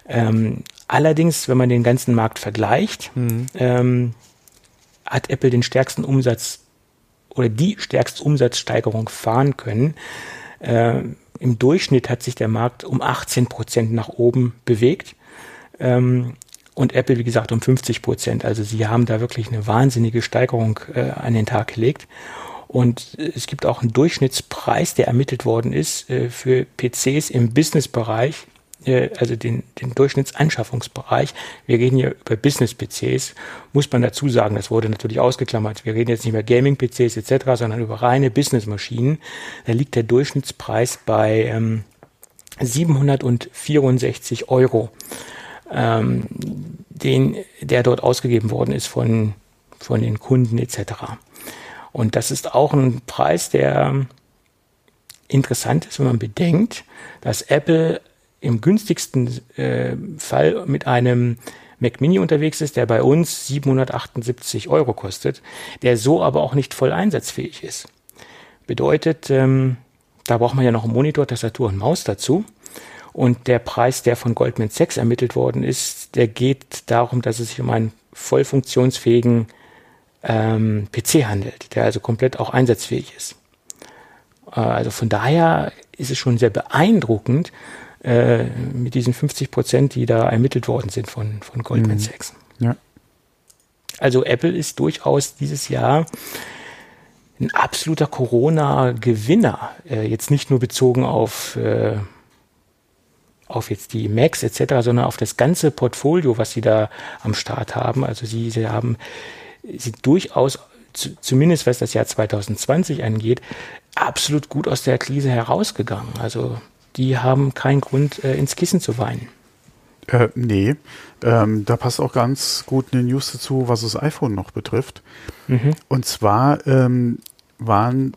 Ähm, allerdings, wenn man den ganzen Markt vergleicht, mhm. ähm, hat Apple den stärksten Umsatz oder die stärkste Umsatzsteigerung fahren können. Äh, Im Durchschnitt hat sich der Markt um 18 Prozent nach oben bewegt. Ähm, und Apple, wie gesagt, um 50 Prozent. Also sie haben da wirklich eine wahnsinnige Steigerung äh, an den Tag gelegt. Und es gibt auch einen Durchschnittspreis, der ermittelt worden ist äh, für PCs im Businessbereich äh, also den, den Durchschnittsanschaffungsbereich. Wir reden hier über Business-PCs, muss man dazu sagen, das wurde natürlich ausgeklammert. Wir reden jetzt nicht mehr Gaming-PCs etc., sondern über reine Business-Maschinen. Da liegt der Durchschnittspreis bei ähm, 764 Euro, ähm, den, der dort ausgegeben worden ist von, von den Kunden etc. Und das ist auch ein Preis, der interessant ist, wenn man bedenkt, dass Apple im günstigsten äh, Fall mit einem Mac Mini unterwegs ist, der bei uns 778 Euro kostet, der so aber auch nicht voll einsatzfähig ist. Bedeutet, ähm, da braucht man ja noch einen Monitor, Tastatur und Maus dazu. Und der Preis, der von Goldman Sachs ermittelt worden ist, der geht darum, dass es sich um einen voll funktionsfähigen ähm, PC handelt, der also komplett auch einsatzfähig ist. Äh, also von daher ist es schon sehr beeindruckend, äh, mit diesen 50 Prozent, die da ermittelt worden sind von, von Goldman mhm. Sachs. Ja. Also Apple ist durchaus dieses Jahr ein absoluter Corona-Gewinner. Äh, jetzt nicht nur bezogen auf, äh, auf jetzt die Macs etc., sondern auf das ganze Portfolio, was sie da am Start haben. Also sie, sie haben sie durchaus, zumindest was das Jahr 2020 angeht, absolut gut aus der Krise herausgegangen. Also die haben keinen Grund, äh, ins Kissen zu weinen. Äh, nee, ähm, da passt auch ganz gut eine News dazu, was das iPhone noch betrifft. Mhm. Und zwar ähm, waren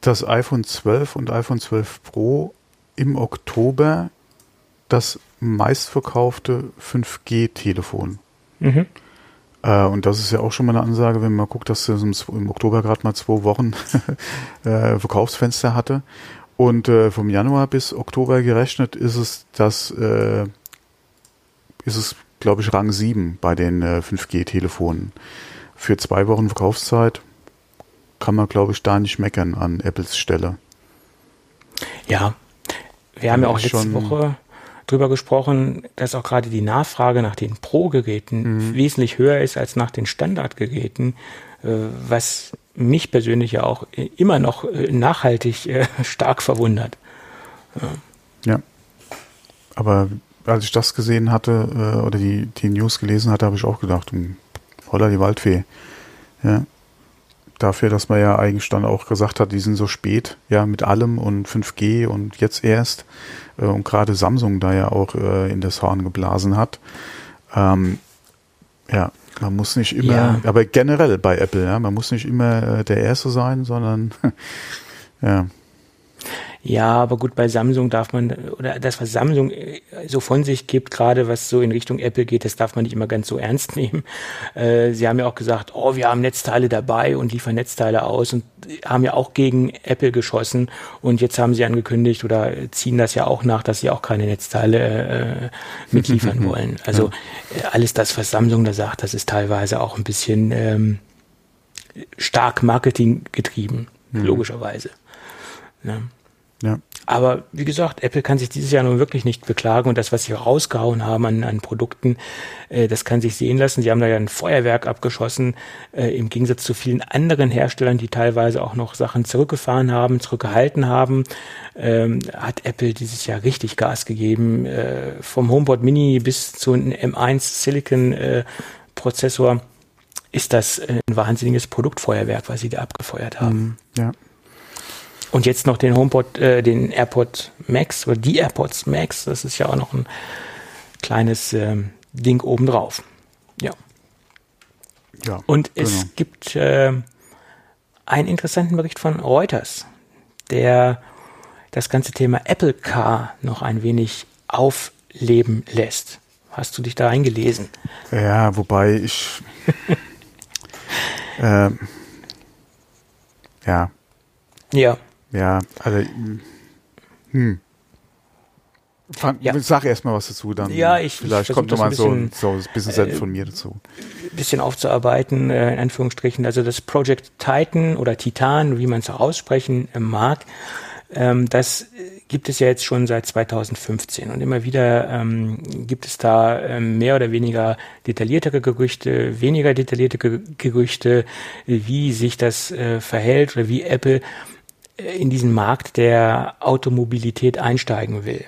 das iPhone 12 und iPhone 12 Pro im Oktober das meistverkaufte 5G-Telefon. Mhm. Äh, und das ist ja auch schon mal eine Ansage, wenn man guckt, dass es im, Oktober gerade mal zwei Wochen äh, Verkaufsfenster hatte. Und äh, vom Januar bis Oktober gerechnet ist es das, äh, ist es, glaube ich, Rang 7 bei den äh, 5G-Telefonen. Für zwei Wochen Verkaufszeit kann man, glaube ich, da nicht meckern an Apples Stelle. Ja, wir haben ja auch letzte Woche drüber gesprochen, dass auch gerade die Nachfrage nach den Pro-Geräten mhm. wesentlich höher ist als nach den Standardgeräten, was mich persönlich ja auch immer noch äh, nachhaltig äh, stark verwundert. Ja. Aber als ich das gesehen hatte äh, oder die, die News gelesen hatte, habe ich auch gedacht, hm, holla die Waldfee. Ja. Dafür, dass man ja eigentlich dann auch gesagt hat, die sind so spät, ja, mit allem und 5G und jetzt erst äh, und gerade Samsung da ja auch äh, in das Horn geblasen hat. Ähm, ja, man muss nicht immer, ja. aber generell bei Apple, ja, man muss nicht immer äh, der Erste sein, sondern ja. Ja, aber gut, bei Samsung darf man, oder das, was Samsung äh, so von sich gibt, gerade was so in Richtung Apple geht, das darf man nicht immer ganz so ernst nehmen. Äh, sie haben ja auch gesagt, oh, wir haben Netzteile dabei und liefern Netzteile aus und haben ja auch gegen Apple geschossen und jetzt haben sie angekündigt oder ziehen das ja auch nach, dass sie auch keine Netzteile äh, mitliefern wollen. Also äh, alles das, was Samsung da sagt, das ist teilweise auch ein bisschen ähm, stark Marketing getrieben, mhm. logischerweise. Ja. Ja. Aber wie gesagt, Apple kann sich dieses Jahr nun wirklich nicht beklagen und das, was sie rausgehauen haben an, an Produkten, äh, das kann sich sehen lassen. Sie haben da ja ein Feuerwerk abgeschossen, äh, im Gegensatz zu vielen anderen Herstellern, die teilweise auch noch Sachen zurückgefahren haben, zurückgehalten haben, ähm, hat Apple dieses Jahr richtig Gas gegeben. Äh, vom HomePod Mini bis zu einem M1 Silicon äh, Prozessor ist das ein wahnsinniges Produktfeuerwerk, was sie da abgefeuert haben. Ja. Und jetzt noch den HomePod, äh, den AirPod Max oder die AirPods Max. Das ist ja auch noch ein kleines ähm, Ding obendrauf. Ja. Ja. Und genau. es gibt äh, einen interessanten Bericht von Reuters, der das ganze Thema Apple Car noch ein wenig aufleben lässt. Hast du dich da eingelesen? Ja, wobei ich. äh, ja. Ja. Ja, also, hm. Fang, ja. Sag erst mal was dazu, dann ja, ich, vielleicht ich kommt noch mal so, so ein bisschen äh, von mir dazu. Bisschen aufzuarbeiten, äh, in Anführungsstrichen. Also das Project Titan oder Titan, wie man es auch aussprechen äh, mag, ähm, das gibt es ja jetzt schon seit 2015 und immer wieder ähm, gibt es da ähm, mehr oder weniger detailliertere Gerüchte, weniger detaillierte Gerüchte, wie sich das äh, verhält oder wie Apple in diesen Markt der Automobilität einsteigen will.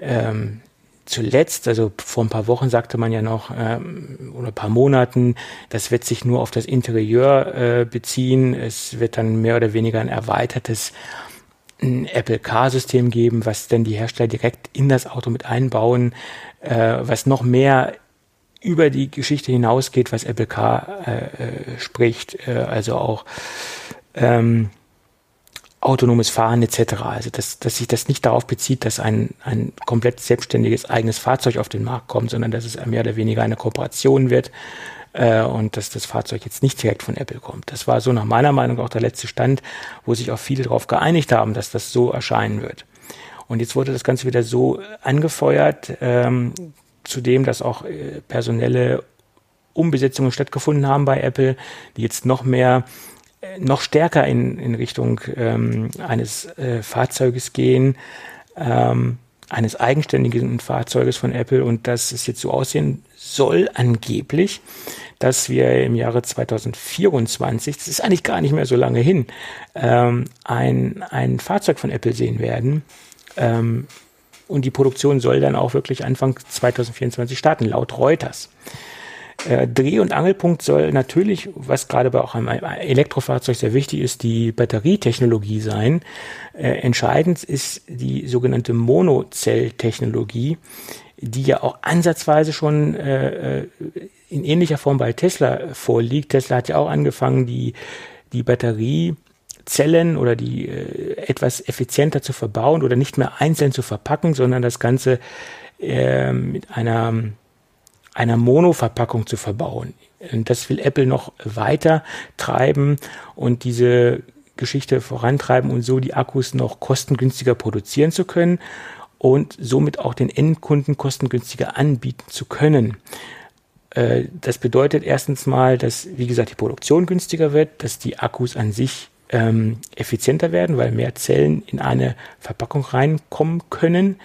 Ähm, zuletzt, also vor ein paar Wochen sagte man ja noch, ähm, oder ein paar Monaten, das wird sich nur auf das Interieur äh, beziehen. Es wird dann mehr oder weniger ein erweitertes ein Apple Car-System geben, was dann die Hersteller direkt in das Auto mit einbauen, äh, was noch mehr über die Geschichte hinausgeht, was Apple Car äh, äh, spricht, äh, also auch ähm, autonomes Fahren etc. Also dass, dass sich das nicht darauf bezieht, dass ein, ein komplett selbstständiges eigenes Fahrzeug auf den Markt kommt, sondern dass es mehr oder weniger eine Kooperation wird äh, und dass das Fahrzeug jetzt nicht direkt von Apple kommt. Das war so nach meiner Meinung auch der letzte Stand, wo sich auch viele darauf geeinigt haben, dass das so erscheinen wird. Und jetzt wurde das Ganze wieder so angefeuert, ähm, zudem, dass auch äh, personelle Umbesetzungen stattgefunden haben bei Apple, die jetzt noch mehr noch stärker in, in Richtung ähm, eines äh, Fahrzeuges gehen, ähm, eines eigenständigen Fahrzeuges von Apple und dass es jetzt so aussehen soll angeblich, dass wir im Jahre 2024, das ist eigentlich gar nicht mehr so lange hin, ähm, ein, ein Fahrzeug von Apple sehen werden. Ähm, und die Produktion soll dann auch wirklich Anfang 2024 starten, laut Reuters. Äh, Dreh- und Angelpunkt soll natürlich, was gerade bei auch einem Elektrofahrzeug sehr wichtig ist, die Batterietechnologie sein. Äh, entscheidend ist die sogenannte Monozelltechnologie, die ja auch ansatzweise schon äh, äh, in ähnlicher Form bei Tesla vorliegt. Tesla hat ja auch angefangen, die, die Batteriezellen oder die äh, etwas effizienter zu verbauen oder nicht mehr einzeln zu verpacken, sondern das Ganze äh, mit einer einer Mono-Verpackung zu verbauen. Das will Apple noch weiter treiben und diese Geschichte vorantreiben und so die Akkus noch kostengünstiger produzieren zu können und somit auch den Endkunden kostengünstiger anbieten zu können. Äh, das bedeutet erstens mal, dass, wie gesagt, die Produktion günstiger wird, dass die Akkus an sich ähm, effizienter werden, weil mehr Zellen in eine Verpackung reinkommen können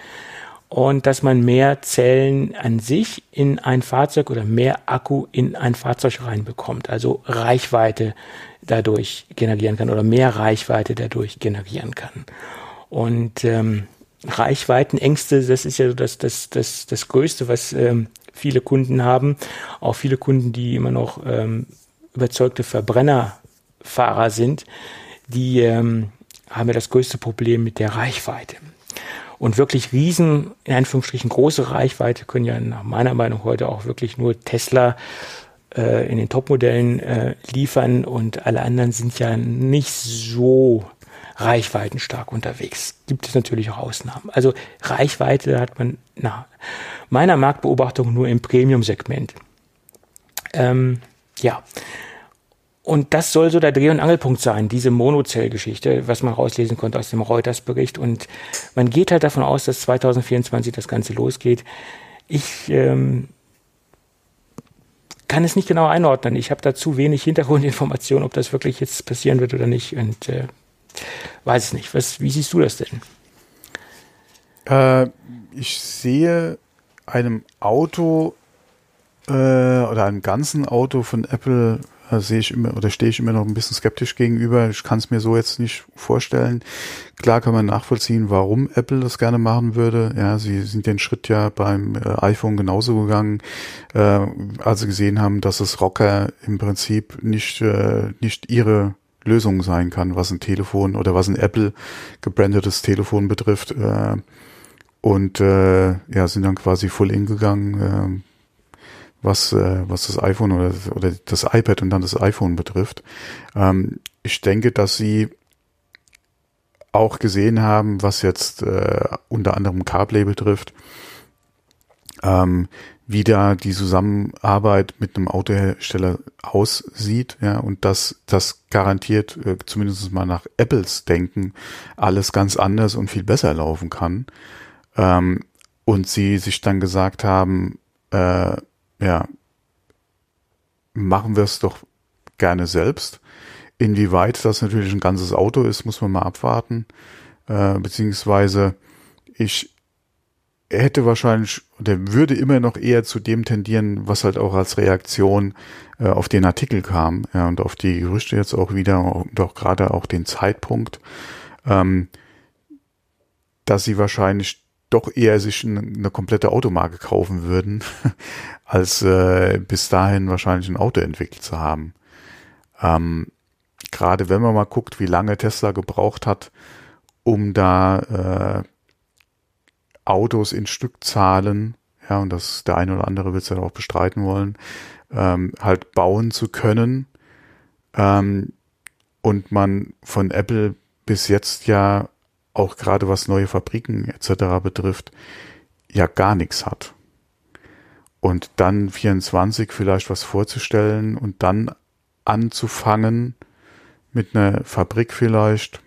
und dass man mehr Zellen an sich in ein Fahrzeug oder mehr Akku in ein Fahrzeug reinbekommt, also Reichweite dadurch generieren kann oder mehr Reichweite dadurch generieren kann. Und ähm, Reichweitenängste, das ist ja das, das, das, das Größte, was ähm, viele Kunden haben. Auch viele Kunden, die immer noch ähm, überzeugte Verbrennerfahrer sind, die ähm, haben ja das größte Problem mit der Reichweite. Und wirklich riesen, in Anführungsstrichen große Reichweite können ja nach meiner Meinung heute auch wirklich nur Tesla äh, in den Topmodellen äh, liefern und alle anderen sind ja nicht so reichweitenstark unterwegs. Gibt es natürlich auch Ausnahmen. Also Reichweite hat man nach meiner Marktbeobachtung nur im Premium-Segment. Ähm, ja. Und das soll so der Dreh- und Angelpunkt sein, diese Monozell-Geschichte, was man rauslesen konnte aus dem Reuters-Bericht. Und man geht halt davon aus, dass 2024 das Ganze losgeht. Ich ähm, kann es nicht genau einordnen. Ich habe da zu wenig Hintergrundinformationen, ob das wirklich jetzt passieren wird oder nicht. Und äh, weiß es nicht. Was, wie siehst du das denn? Äh, ich sehe einem Auto äh, oder einem ganzen Auto von Apple sehe ich immer oder stehe ich immer noch ein bisschen skeptisch gegenüber. Ich kann es mir so jetzt nicht vorstellen. Klar kann man nachvollziehen, warum Apple das gerne machen würde. Ja, sie sind den Schritt ja beim äh, iPhone genauso gegangen, äh, als sie gesehen haben, dass das Rocker im Prinzip nicht äh, nicht ihre Lösung sein kann, was ein Telefon oder was ein Apple gebrandetes Telefon betrifft. Äh, und äh, ja, sind dann quasi voll in gegangen. Äh, was, äh, was das iPhone oder, oder das iPad und dann das iPhone betrifft. Ähm, ich denke, dass sie auch gesehen haben, was jetzt äh, unter anderem CarPlay betrifft, ähm, wie da die Zusammenarbeit mit einem Autohersteller aussieht, ja, und dass das garantiert, äh, zumindest mal nach Apples Denken, alles ganz anders und viel besser laufen kann. Ähm, und sie sich dann gesagt haben, äh, ja, machen wir es doch gerne selbst. Inwieweit das natürlich ein ganzes Auto ist, muss man mal abwarten. Äh, beziehungsweise ich hätte wahrscheinlich, der würde immer noch eher zu dem tendieren, was halt auch als Reaktion äh, auf den Artikel kam, ja, und auf die Gerüchte jetzt auch wieder, und auch gerade auch den Zeitpunkt, ähm, dass sie wahrscheinlich doch eher sich eine, komplette Automarke kaufen würden, als äh, bis dahin wahrscheinlich ein Auto entwickelt zu haben. Ähm, Gerade wenn man mal guckt, wie lange Tesla gebraucht hat, um da äh, Autos in Stückzahlen, ja, und das der eine oder andere wird es ja auch bestreiten wollen, ähm, halt bauen zu können. Ähm, und man von Apple bis jetzt ja auch gerade was neue Fabriken etc. betrifft, ja gar nichts hat. Und dann 24 vielleicht was vorzustellen und dann anzufangen mit einer Fabrik vielleicht,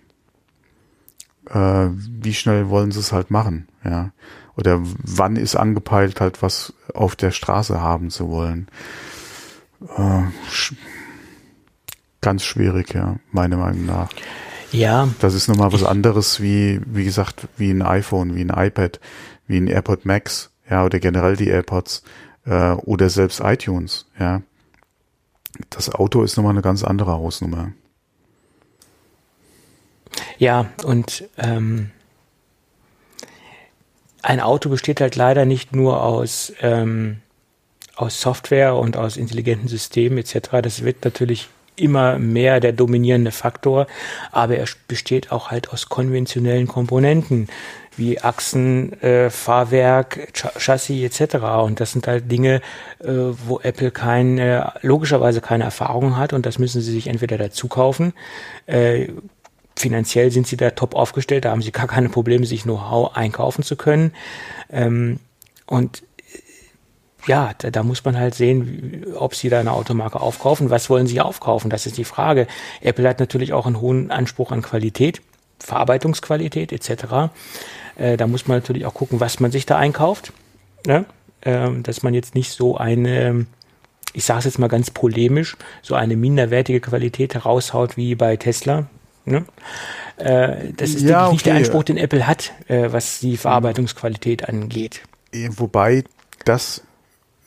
äh, wie schnell wollen sie es halt machen, ja. Oder wann ist angepeilt, halt was auf der Straße haben zu wollen. Äh, sch ganz schwierig, ja, meiner Meinung nach. Ja. Das ist nochmal was anderes wie, wie gesagt, wie ein iPhone, wie ein iPad, wie ein AirPod Max, ja, oder generell die AirPods, äh, oder selbst iTunes, ja. Das Auto ist nochmal eine ganz andere Hausnummer. Ja, und ähm, ein Auto besteht halt leider nicht nur aus, ähm, aus Software und aus intelligenten Systemen etc. Das wird natürlich immer mehr der dominierende Faktor, aber er besteht auch halt aus konventionellen Komponenten wie Achsen, äh, Fahrwerk, Ch Chassis etc. Und das sind halt Dinge, äh, wo Apple keine, logischerweise keine Erfahrung hat und das müssen sie sich entweder dazu kaufen. Äh, finanziell sind sie da top aufgestellt, da haben sie gar keine Probleme, sich Know-how einkaufen zu können. Ähm, und ja, da, da, muss man halt sehen, ob sie da eine Automarke aufkaufen. Was wollen sie aufkaufen? Das ist die Frage. Apple hat natürlich auch einen hohen Anspruch an Qualität, Verarbeitungsqualität etc. Äh, da muss man natürlich auch gucken, was man sich da einkauft. Ne? Ähm, dass man jetzt nicht so eine, ich sage es jetzt mal ganz polemisch, so eine minderwertige Qualität heraushaut wie bei Tesla. Ne? Äh, das ist ja, okay. nicht der Anspruch, den Apple hat, äh, was die Verarbeitungsqualität angeht. Wobei das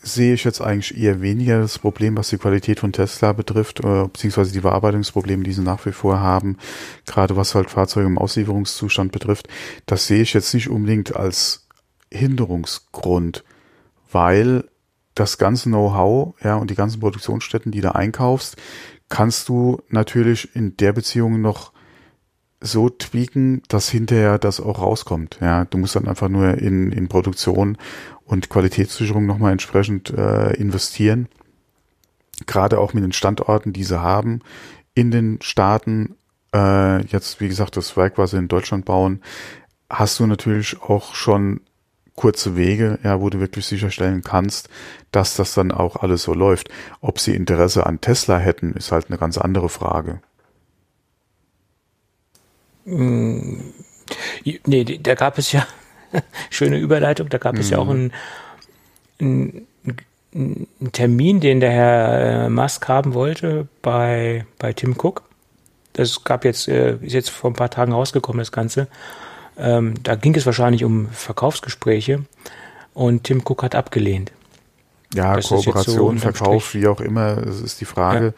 sehe ich jetzt eigentlich eher weniger das Problem, was die Qualität von Tesla betrifft, äh, beziehungsweise die Bearbeitungsprobleme, die sie nach wie vor haben, gerade was halt Fahrzeuge im Auslieferungszustand betrifft. Das sehe ich jetzt nicht unbedingt als Hinderungsgrund, weil das ganze Know-how, ja, und die ganzen Produktionsstätten, die du einkaufst, kannst du natürlich in der Beziehung noch so tweaken, dass hinterher das auch rauskommt. Ja, du musst dann einfach nur in, in Produktion und Qualitätssicherung nochmal entsprechend äh, investieren. Gerade auch mit den Standorten, die sie haben in den Staaten. Äh, jetzt, wie gesagt, das Werk, was sie in Deutschland bauen, hast du natürlich auch schon kurze Wege, ja, wo du wirklich sicherstellen kannst, dass das dann auch alles so läuft. Ob sie Interesse an Tesla hätten, ist halt eine ganz andere Frage. Mm, nee, da gab es ja schöne Überleitung, da gab mhm. es ja auch mhm. einen, einen, einen, Termin, den der Herr äh, Musk haben wollte bei, bei Tim Cook. Das gab jetzt, äh, ist jetzt vor ein paar Tagen rausgekommen, das Ganze. Ähm, da ging es wahrscheinlich um Verkaufsgespräche und Tim Cook hat abgelehnt. Ja, das Kooperation, so Verkauf, wie auch immer, es ist die Frage,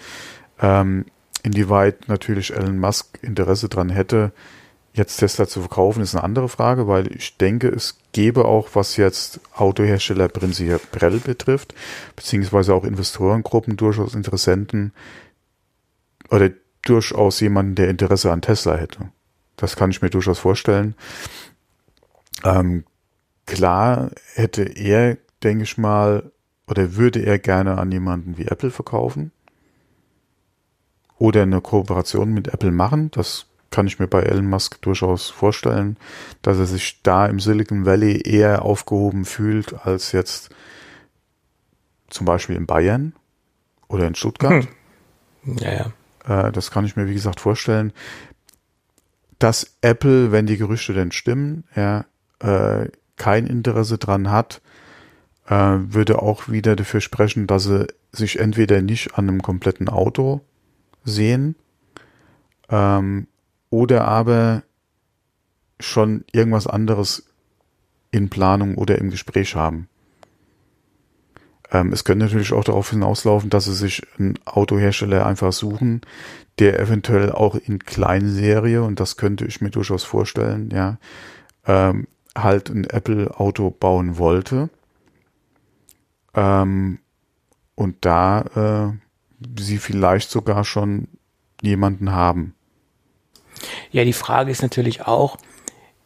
ja. ähm, inwieweit natürlich Elon Musk Interesse dran hätte, jetzt Tesla zu verkaufen, ist eine andere Frage, weil ich denke, es gäbe auch, was jetzt Autohersteller prinzipiell betrifft, beziehungsweise auch Investorengruppen, durchaus Interessenten oder durchaus jemanden, der Interesse an Tesla hätte. Das kann ich mir durchaus vorstellen. Ähm, klar hätte er, denke ich mal, oder würde er gerne an jemanden wie Apple verkaufen oder eine Kooperation mit Apple machen. Das kann ich mir bei Elon Musk durchaus vorstellen, dass er sich da im Silicon Valley eher aufgehoben fühlt als jetzt zum Beispiel in Bayern oder in Stuttgart. Hm. Ja, ja. Äh, das kann ich mir, wie gesagt, vorstellen dass Apple, wenn die Gerüchte denn stimmen, ja, äh, kein Interesse dran hat, äh, würde auch wieder dafür sprechen, dass sie sich entweder nicht an einem kompletten Auto sehen ähm, oder aber schon irgendwas anderes in Planung oder im Gespräch haben. Ähm, es könnte natürlich auch darauf hinauslaufen, dass sie sich einen Autohersteller einfach suchen, der eventuell auch in Kleinserie, und das könnte ich mir durchaus vorstellen, ja, ähm, halt ein Apple-Auto bauen wollte. Ähm, und da äh, sie vielleicht sogar schon jemanden haben. Ja, die Frage ist natürlich auch,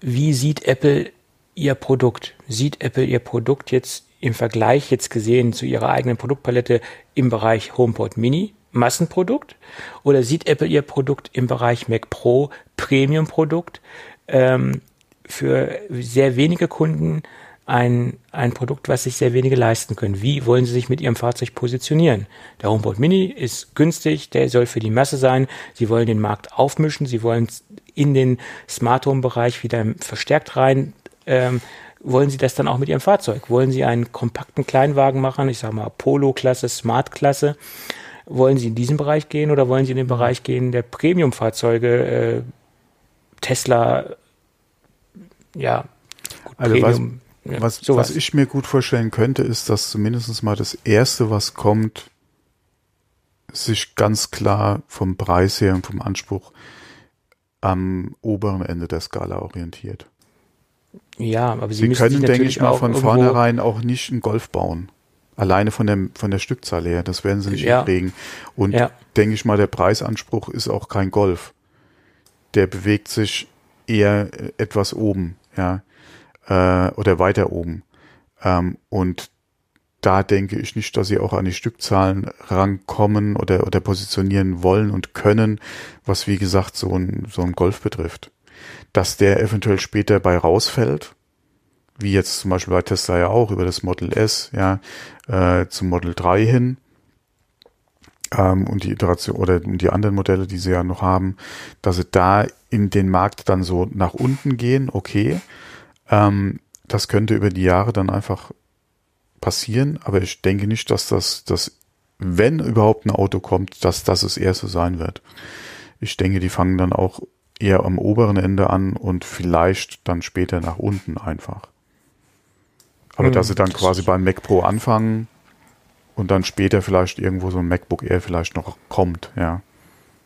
wie sieht Apple ihr Produkt? Sieht Apple ihr Produkt jetzt im Vergleich jetzt gesehen zu ihrer eigenen Produktpalette im Bereich HomePod Mini Massenprodukt oder sieht Apple ihr Produkt im Bereich Mac Pro Premium Produkt ähm, für sehr wenige Kunden ein, ein Produkt, was sich sehr wenige leisten können. Wie wollen sie sich mit ihrem Fahrzeug positionieren? Der HomePod Mini ist günstig, der soll für die Masse sein. Sie wollen den Markt aufmischen, sie wollen in den Smart Home Bereich wieder verstärkt rein ähm, wollen Sie das dann auch mit Ihrem Fahrzeug? Wollen Sie einen kompakten Kleinwagen machen, ich sage mal Polo-Klasse, Smart-Klasse? Wollen Sie in diesen Bereich gehen oder wollen Sie in den Bereich gehen der Premium-Fahrzeuge, äh, Tesla, ja, also Premium, was, ja, was, was ich mir gut vorstellen könnte, ist, dass zumindest mal das Erste, was kommt, sich ganz klar vom Preis her und vom Anspruch am oberen Ende der Skala orientiert. Ja, aber Sie, Sie können, denke ich mal, von vornherein auch nicht einen Golf bauen. Alleine von der, von der Stückzahl her. Das werden Sie nicht ja. hinkriegen. Und ja. denke ich mal, der Preisanspruch ist auch kein Golf. Der bewegt sich eher etwas oben, ja, äh, oder weiter oben. Ähm, und da denke ich nicht, dass sie auch an die Stückzahlen rankommen oder, oder positionieren wollen und können, was wie gesagt so ein, so ein Golf betrifft dass der eventuell später bei rausfällt, wie jetzt zum Beispiel bei Tesla ja auch über das Model S, ja, äh, zum Model 3 hin. Ähm, und die Iteration oder die anderen Modelle, die sie ja noch haben, dass sie da in den Markt dann so nach unten gehen, okay. Ähm, das könnte über die Jahre dann einfach passieren, aber ich denke nicht, dass das, das, wenn überhaupt ein Auto kommt, dass das das erste sein wird. Ich denke, die fangen dann auch eher am oberen Ende an und vielleicht dann später nach unten einfach. Aber hm, dass sie dann quasi beim Mac Pro anfangen, und dann später vielleicht irgendwo so ein MacBook Air vielleicht noch kommt, ja.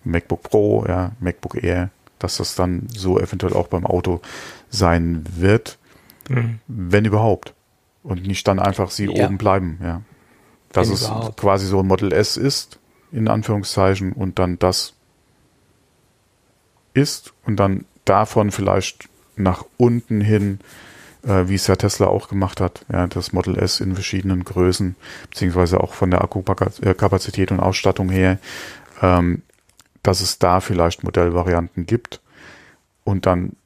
MacBook Pro, ja, MacBook Air, dass das dann so eventuell auch beim Auto sein wird, mhm. wenn überhaupt. Und nicht dann einfach sie ja. oben bleiben, ja. Dass wenn es überhaupt. quasi so ein Model S ist, in Anführungszeichen, und dann das ist und dann davon vielleicht nach unten hin, äh, wie es ja Tesla auch gemacht hat, ja, das Model S in verschiedenen Größen, beziehungsweise auch von der Akkukapazität und Ausstattung her, ähm, dass es da vielleicht Modellvarianten gibt und dann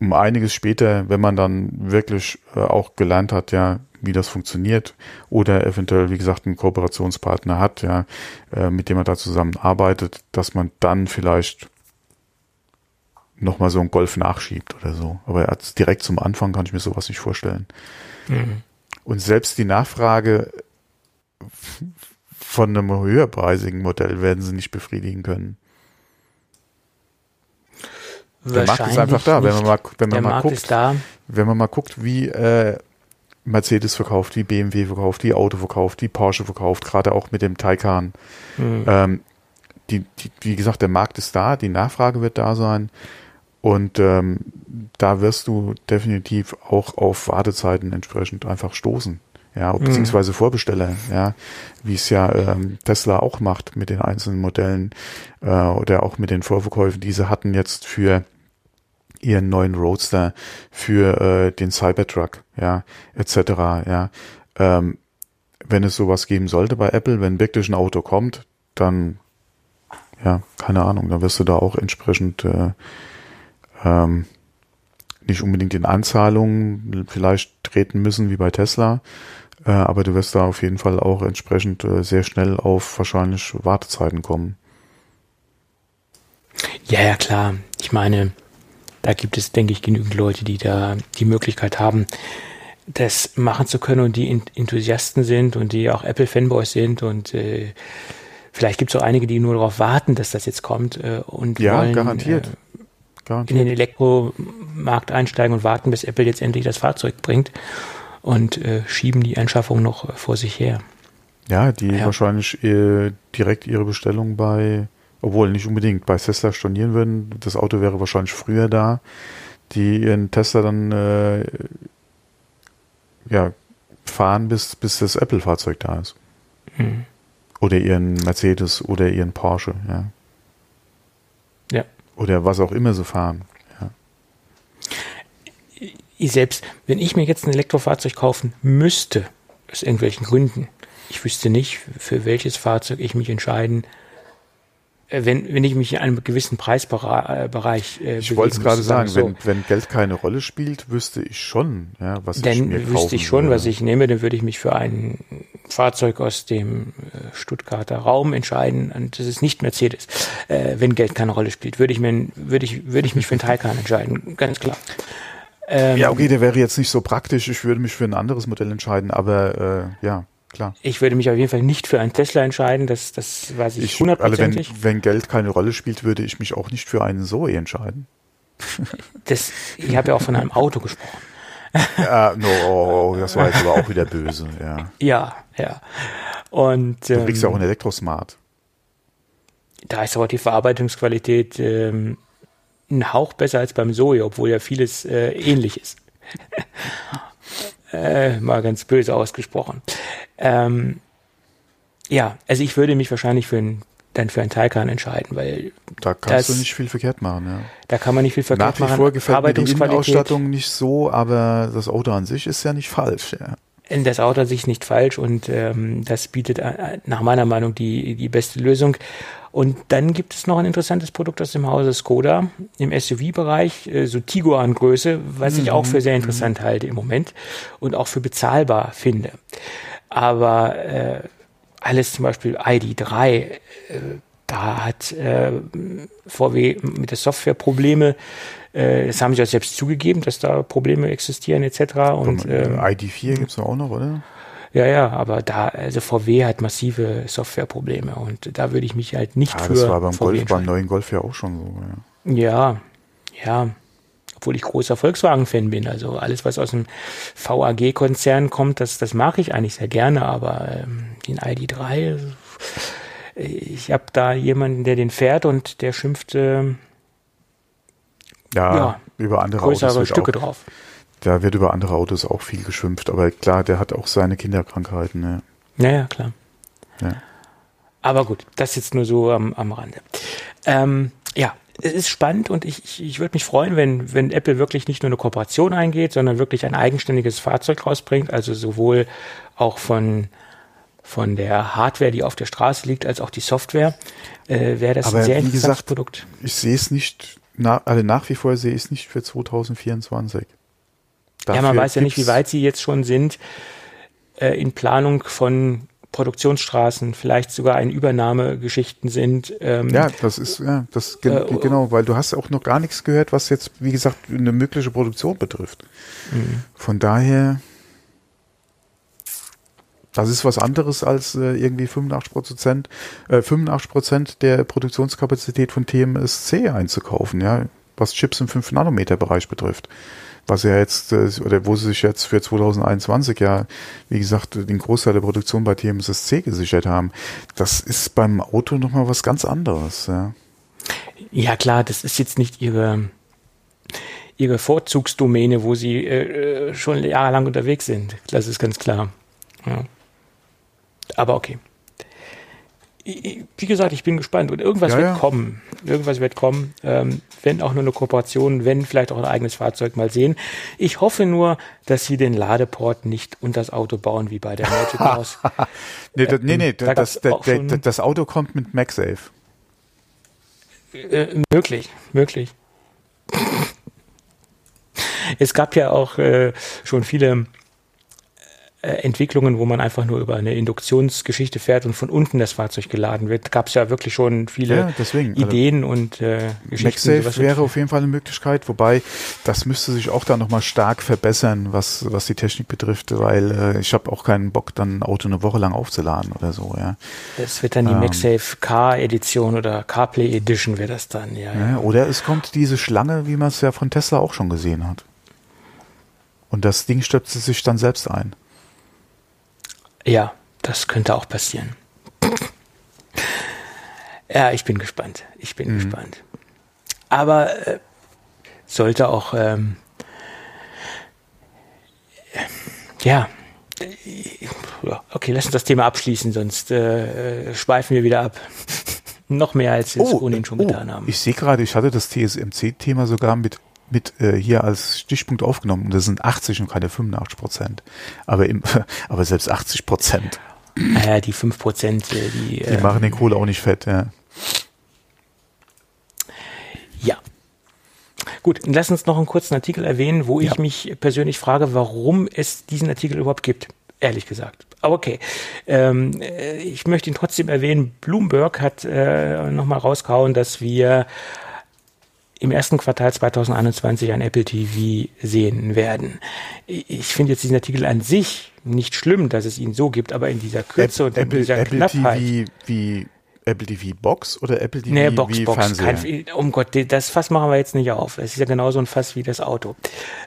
um einiges später, wenn man dann wirklich äh, auch gelernt hat, ja, wie das funktioniert oder eventuell, wie gesagt, einen Kooperationspartner hat, ja, äh, mit dem man da zusammenarbeitet, dass man dann vielleicht nochmal so einen Golf nachschiebt oder so. Aber direkt zum Anfang kann ich mir sowas nicht vorstellen. Mhm. Und selbst die Nachfrage von einem höherpreisigen Modell werden sie nicht befriedigen können. Der Markt ist einfach da, wenn man mal, wenn man mal guckt, wenn man mal guckt, wie äh, Mercedes verkauft, wie BMW verkauft, wie Auto verkauft, wie Porsche verkauft, gerade auch mit dem Taycan. Mhm. Ähm, die, die, wie gesagt, der Markt ist da, die Nachfrage wird da sein. Und ähm, da wirst du definitiv auch auf Wartezeiten entsprechend einfach stoßen. Ja, mhm. beziehungsweise Vorbesteller, ja, wie es ja ähm, Tesla auch macht mit den einzelnen Modellen äh, oder auch mit den Vorverkäufen, die sie hatten jetzt für ihren neuen Roadster, für äh, den Cybertruck, ja, etc. Ja, ähm, wenn es sowas geben sollte bei Apple, wenn wirklich ein Auto kommt, dann ja, keine Ahnung, dann wirst du da auch entsprechend äh, ähm, nicht unbedingt in Anzahlungen vielleicht treten müssen wie bei Tesla, äh, aber du wirst da auf jeden Fall auch entsprechend äh, sehr schnell auf wahrscheinlich Wartezeiten kommen. Ja, ja, klar. Ich meine, da gibt es, denke ich, genügend Leute, die da die Möglichkeit haben, das machen zu können und die Enthusiasten sind und die auch Apple-Fanboys sind und äh, vielleicht gibt es auch einige, die nur darauf warten, dass das jetzt kommt äh, und ja, wollen, garantiert. Äh, Garantiert. in den Elektromarkt einsteigen und warten, bis Apple jetzt endlich das Fahrzeug bringt und äh, schieben die Anschaffung noch vor sich her. Ja, die ja. wahrscheinlich äh, direkt ihre Bestellung bei, obwohl nicht unbedingt, bei Tesla stornieren würden. Das Auto wäre wahrscheinlich früher da, die ihren Tesla dann äh, ja, fahren, bis, bis das Apple-Fahrzeug da ist. Mhm. Oder ihren Mercedes oder ihren Porsche, ja. Ja. Oder was auch immer sie fahren. Ja. Ich selbst, wenn ich mir jetzt ein Elektrofahrzeug kaufen müsste, aus irgendwelchen Gründen, ich wüsste nicht, für welches Fahrzeug ich mich entscheiden äh, wenn, wenn ich mich in einem gewissen Preisbereich äh, Ich wollte es gerade sagen, so. wenn, wenn Geld keine Rolle spielt, wüsste ich schon, ja, was dann ich mir kaufen wüsste ich schon, würde. was ich nehme, dann würde ich mich für ein Fahrzeug aus dem äh, Stuttgarter Raum entscheiden und das ist nicht Mercedes. Äh, wenn Geld keine Rolle spielt, würde ich mir, würde ich, würde ich mich für einen Taycan entscheiden, ganz klar. Ähm, ja, okay, der wäre jetzt nicht so praktisch. Ich würde mich für ein anderes Modell entscheiden, aber äh, ja klar. Ich würde mich auf jeden Fall nicht für einen Tesla entscheiden, das, das weiß ich hundertprozentig. Also wenn, wenn Geld keine Rolle spielt, würde ich mich auch nicht für einen Zoe entscheiden. Das, ich habe ja auch von einem Auto gesprochen. Ja, no, oh, das war jetzt aber auch wieder böse, ja. Ja, ja. Und, du kriegst ja auch ein Elektrosmart. Da ist aber die Verarbeitungsqualität ähm, ein Hauch besser als beim Zoe, obwohl ja vieles äh, ähnlich ist. Äh, mal ganz böse ausgesprochen. Ähm, ja, also ich würde mich wahrscheinlich für ein, dann für einen Taycan entscheiden, weil da kannst das, du nicht viel verkehrt machen. Ja. Da kann man nicht viel verkehrt machen. Nach wie vor gefällt mir die Innenausstattung nicht so, aber das Auto an sich ist ja nicht falsch. Ja. Das Auto an sich ist nicht falsch und ähm, das bietet äh, nach meiner Meinung die, die beste Lösung. Und dann gibt es noch ein interessantes Produkt aus dem Hause Skoda im SUV-Bereich, äh, so Tiguan-Größe, was mhm. ich auch für sehr mhm. interessant mhm. halte im Moment und auch für bezahlbar finde. Aber äh, alles zum Beispiel ID3, äh, da hat äh, VW mit der Software Probleme. Äh, das haben sie auch selbst zugegeben, dass da Probleme existieren etc. Und, ähm, ID4 gibt es auch noch, oder? Ja, ja, aber da, also VW hat massive Softwareprobleme und da würde ich mich halt nicht ja, für. Das war beim, Golf, beim neuen Golf ja auch schon so. Ja. ja, ja. obwohl ich großer Volkswagen-Fan bin. Also alles, was aus dem VAG-Konzern kommt, das, das mag ich eigentlich sehr gerne, aber ähm, den ID3, ich habe da jemanden, der den fährt und der schimpft äh, ja, ja, über andere größere Autos Stücke auch, drauf. Da wird über andere Autos auch viel geschimpft, aber klar, der hat auch seine Kinderkrankheiten. Ne? Ja, ja, klar. Ja. Aber gut, das jetzt nur so am, am Rande. Ähm, ja, es ist spannend und ich, ich, ich würde mich freuen, wenn, wenn Apple wirklich nicht nur eine Kooperation eingeht, sondern wirklich ein eigenständiges Fahrzeug rausbringt, also sowohl auch von, von der Hardware, die auf der Straße liegt, als auch die Software, äh, wäre das Aber ein sehr interessantes gesagt, Produkt. Ich sehe es nicht, na, also nach wie vor sehe ich es nicht für 2024. Dafür ja, man weiß ja nicht, wie weit sie jetzt schon sind äh, in Planung von Produktionsstraßen, vielleicht sogar ein Übernahmegeschichten sind. Ähm, ja, das ist, ja, das ge äh, genau, weil du hast auch noch gar nichts gehört, was jetzt, wie gesagt, eine mögliche Produktion betrifft. Mhm. Von daher, das ist was anderes als äh, irgendwie 85 Prozent, äh, 85 Prozent der Produktionskapazität von TMSC einzukaufen, ja, was Chips im 5 Nanometer Bereich betrifft was ja jetzt, äh, oder wo sie sich jetzt für 2021 ja, wie gesagt, den Großteil der Produktion bei TMSSC gesichert haben, das ist beim Auto nochmal was ganz anderes, ja. Ja klar, das ist jetzt nicht ihre, ihre Vorzugsdomäne, wo sie äh, äh schon jahrelang unterwegs sind. Das ist ganz klar. Ja. Aber okay wie gesagt, ich bin gespannt und irgendwas ja, wird ja. kommen. Irgendwas wird kommen, ähm, wenn auch nur eine Kooperation, wenn vielleicht auch ein eigenes Fahrzeug mal sehen. Ich hoffe nur, dass sie den Ladeport nicht unter das Auto bauen wie bei der Magic Mouse. nee, das, nee, nee, da das, das, das, Auto kommt mit MagSafe. Äh, möglich, möglich. es gab ja auch äh, schon viele äh, Entwicklungen, wo man einfach nur über eine Induktionsgeschichte fährt und von unten das Fahrzeug geladen wird. Gab es ja wirklich schon viele ja, deswegen, also Ideen also und äh, Geschichten. MagSafe wäre auf jeden Fall eine Möglichkeit, wobei das müsste sich auch da nochmal stark verbessern, was, was die Technik betrifft, weil äh, ich habe auch keinen Bock, dann ein Auto eine Woche lang aufzuladen oder so. Ja. Es wird dann die ähm, MagSafe Car-Edition oder CarPlay Edition wäre das dann, ja, ja. Oder es kommt diese Schlange, wie man es ja von Tesla auch schon gesehen hat. Und das Ding stöpft sich dann selbst ein. Ja, das könnte auch passieren. ja, ich bin gespannt. Ich bin mhm. gespannt. Aber äh, sollte auch, ähm, ja, okay, lass uns das Thema abschließen, sonst äh, schweifen wir wieder ab. Noch mehr als wir es oh, ohnehin schon oh, getan haben. Ich sehe gerade, ich hatte das TSMC-Thema sogar mit mit äh, hier als Stichpunkt aufgenommen und das sind 80 und keine 85 Prozent. Aber, im, aber selbst 80 Prozent. Naja, die 5 Prozent, äh, die. Die ähm, machen den Kohle auch nicht fett, ja. Ja. Gut, lass uns noch einen kurzen Artikel erwähnen, wo ja. ich mich persönlich frage, warum es diesen Artikel überhaupt gibt. Ehrlich gesagt. Aber okay. Ähm, äh, ich möchte ihn trotzdem erwähnen. Bloomberg hat äh, nochmal rausgehauen, dass wir im ersten Quartal 2021 ein Apple TV sehen werden. Ich finde jetzt diesen Artikel an sich nicht schlimm, dass es ihn so gibt, aber in dieser Kürze Apple, und in dieser Apple Knappheit. TV wie Apple TV Box oder Apple TV nee, Box, wie Box, Fernseher? Kein, um Gott, das Fass machen wir jetzt nicht auf. Es ist ja genauso ein Fass wie das Auto.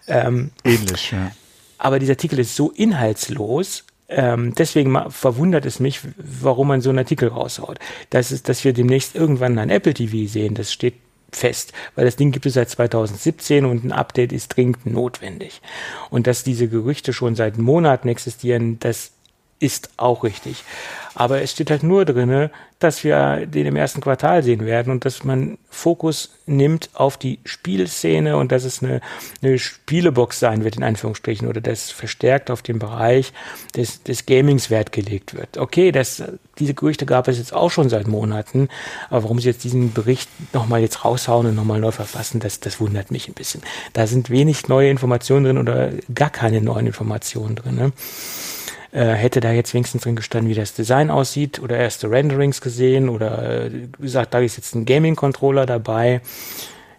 Ähm, Ähnlich, ja. Aber dieser Artikel ist so inhaltslos, ähm, deswegen verwundert es mich, warum man so einen Artikel raushaut. Das ist, dass wir demnächst irgendwann ein Apple TV sehen, das steht fest, weil das Ding gibt es seit 2017 und ein Update ist dringend notwendig. Und dass diese Gerüchte schon seit Monaten existieren, das ist auch richtig. Aber es steht halt nur drinne, dass wir den im ersten Quartal sehen werden und dass man Fokus nimmt auf die Spielszene und dass es eine, eine Spielebox sein wird, in Anführungsstrichen, oder dass verstärkt auf den Bereich des, des Gamings Wert gelegt wird. Okay, das, diese Gerüchte gab es jetzt auch schon seit Monaten, aber warum sie jetzt diesen Bericht nochmal jetzt raushauen und nochmal neu verfassen, das, das wundert mich ein bisschen. Da sind wenig neue Informationen drin oder gar keine neuen Informationen drin. Ne? Äh, hätte da jetzt wenigstens drin gestanden, wie das Design aussieht oder erste Renderings gesehen oder äh, gesagt, da ist jetzt ein Gaming-Controller dabei,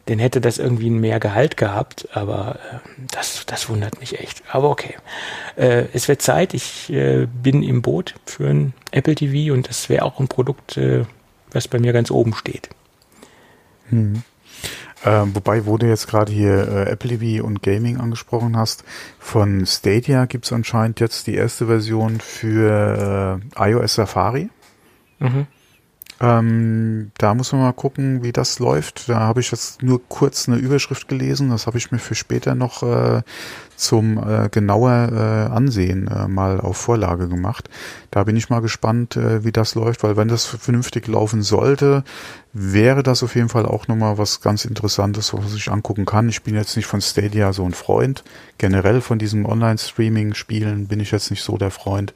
dann hätte das irgendwie mehr Gehalt gehabt, aber äh, das, das wundert mich echt. Aber okay. Äh, es wird Zeit, ich äh, bin im Boot für ein Apple TV und das wäre auch ein Produkt, äh, was bei mir ganz oben steht. Hm. Ähm, wobei, wo du jetzt gerade hier äh, Apple TV und Gaming angesprochen hast, von Stadia gibt's anscheinend jetzt die erste Version für äh, iOS Safari. Mhm. Ähm, da muss man mal gucken, wie das läuft. Da habe ich jetzt nur kurz eine Überschrift gelesen. Das habe ich mir für später noch äh, zum äh, genauer äh, Ansehen äh, mal auf Vorlage gemacht. Da bin ich mal gespannt, äh, wie das läuft, weil wenn das vernünftig laufen sollte, wäre das auf jeden Fall auch nochmal was ganz Interessantes, was ich angucken kann. Ich bin jetzt nicht von Stadia so ein Freund. Generell von diesem Online-Streaming-Spielen bin ich jetzt nicht so der Freund.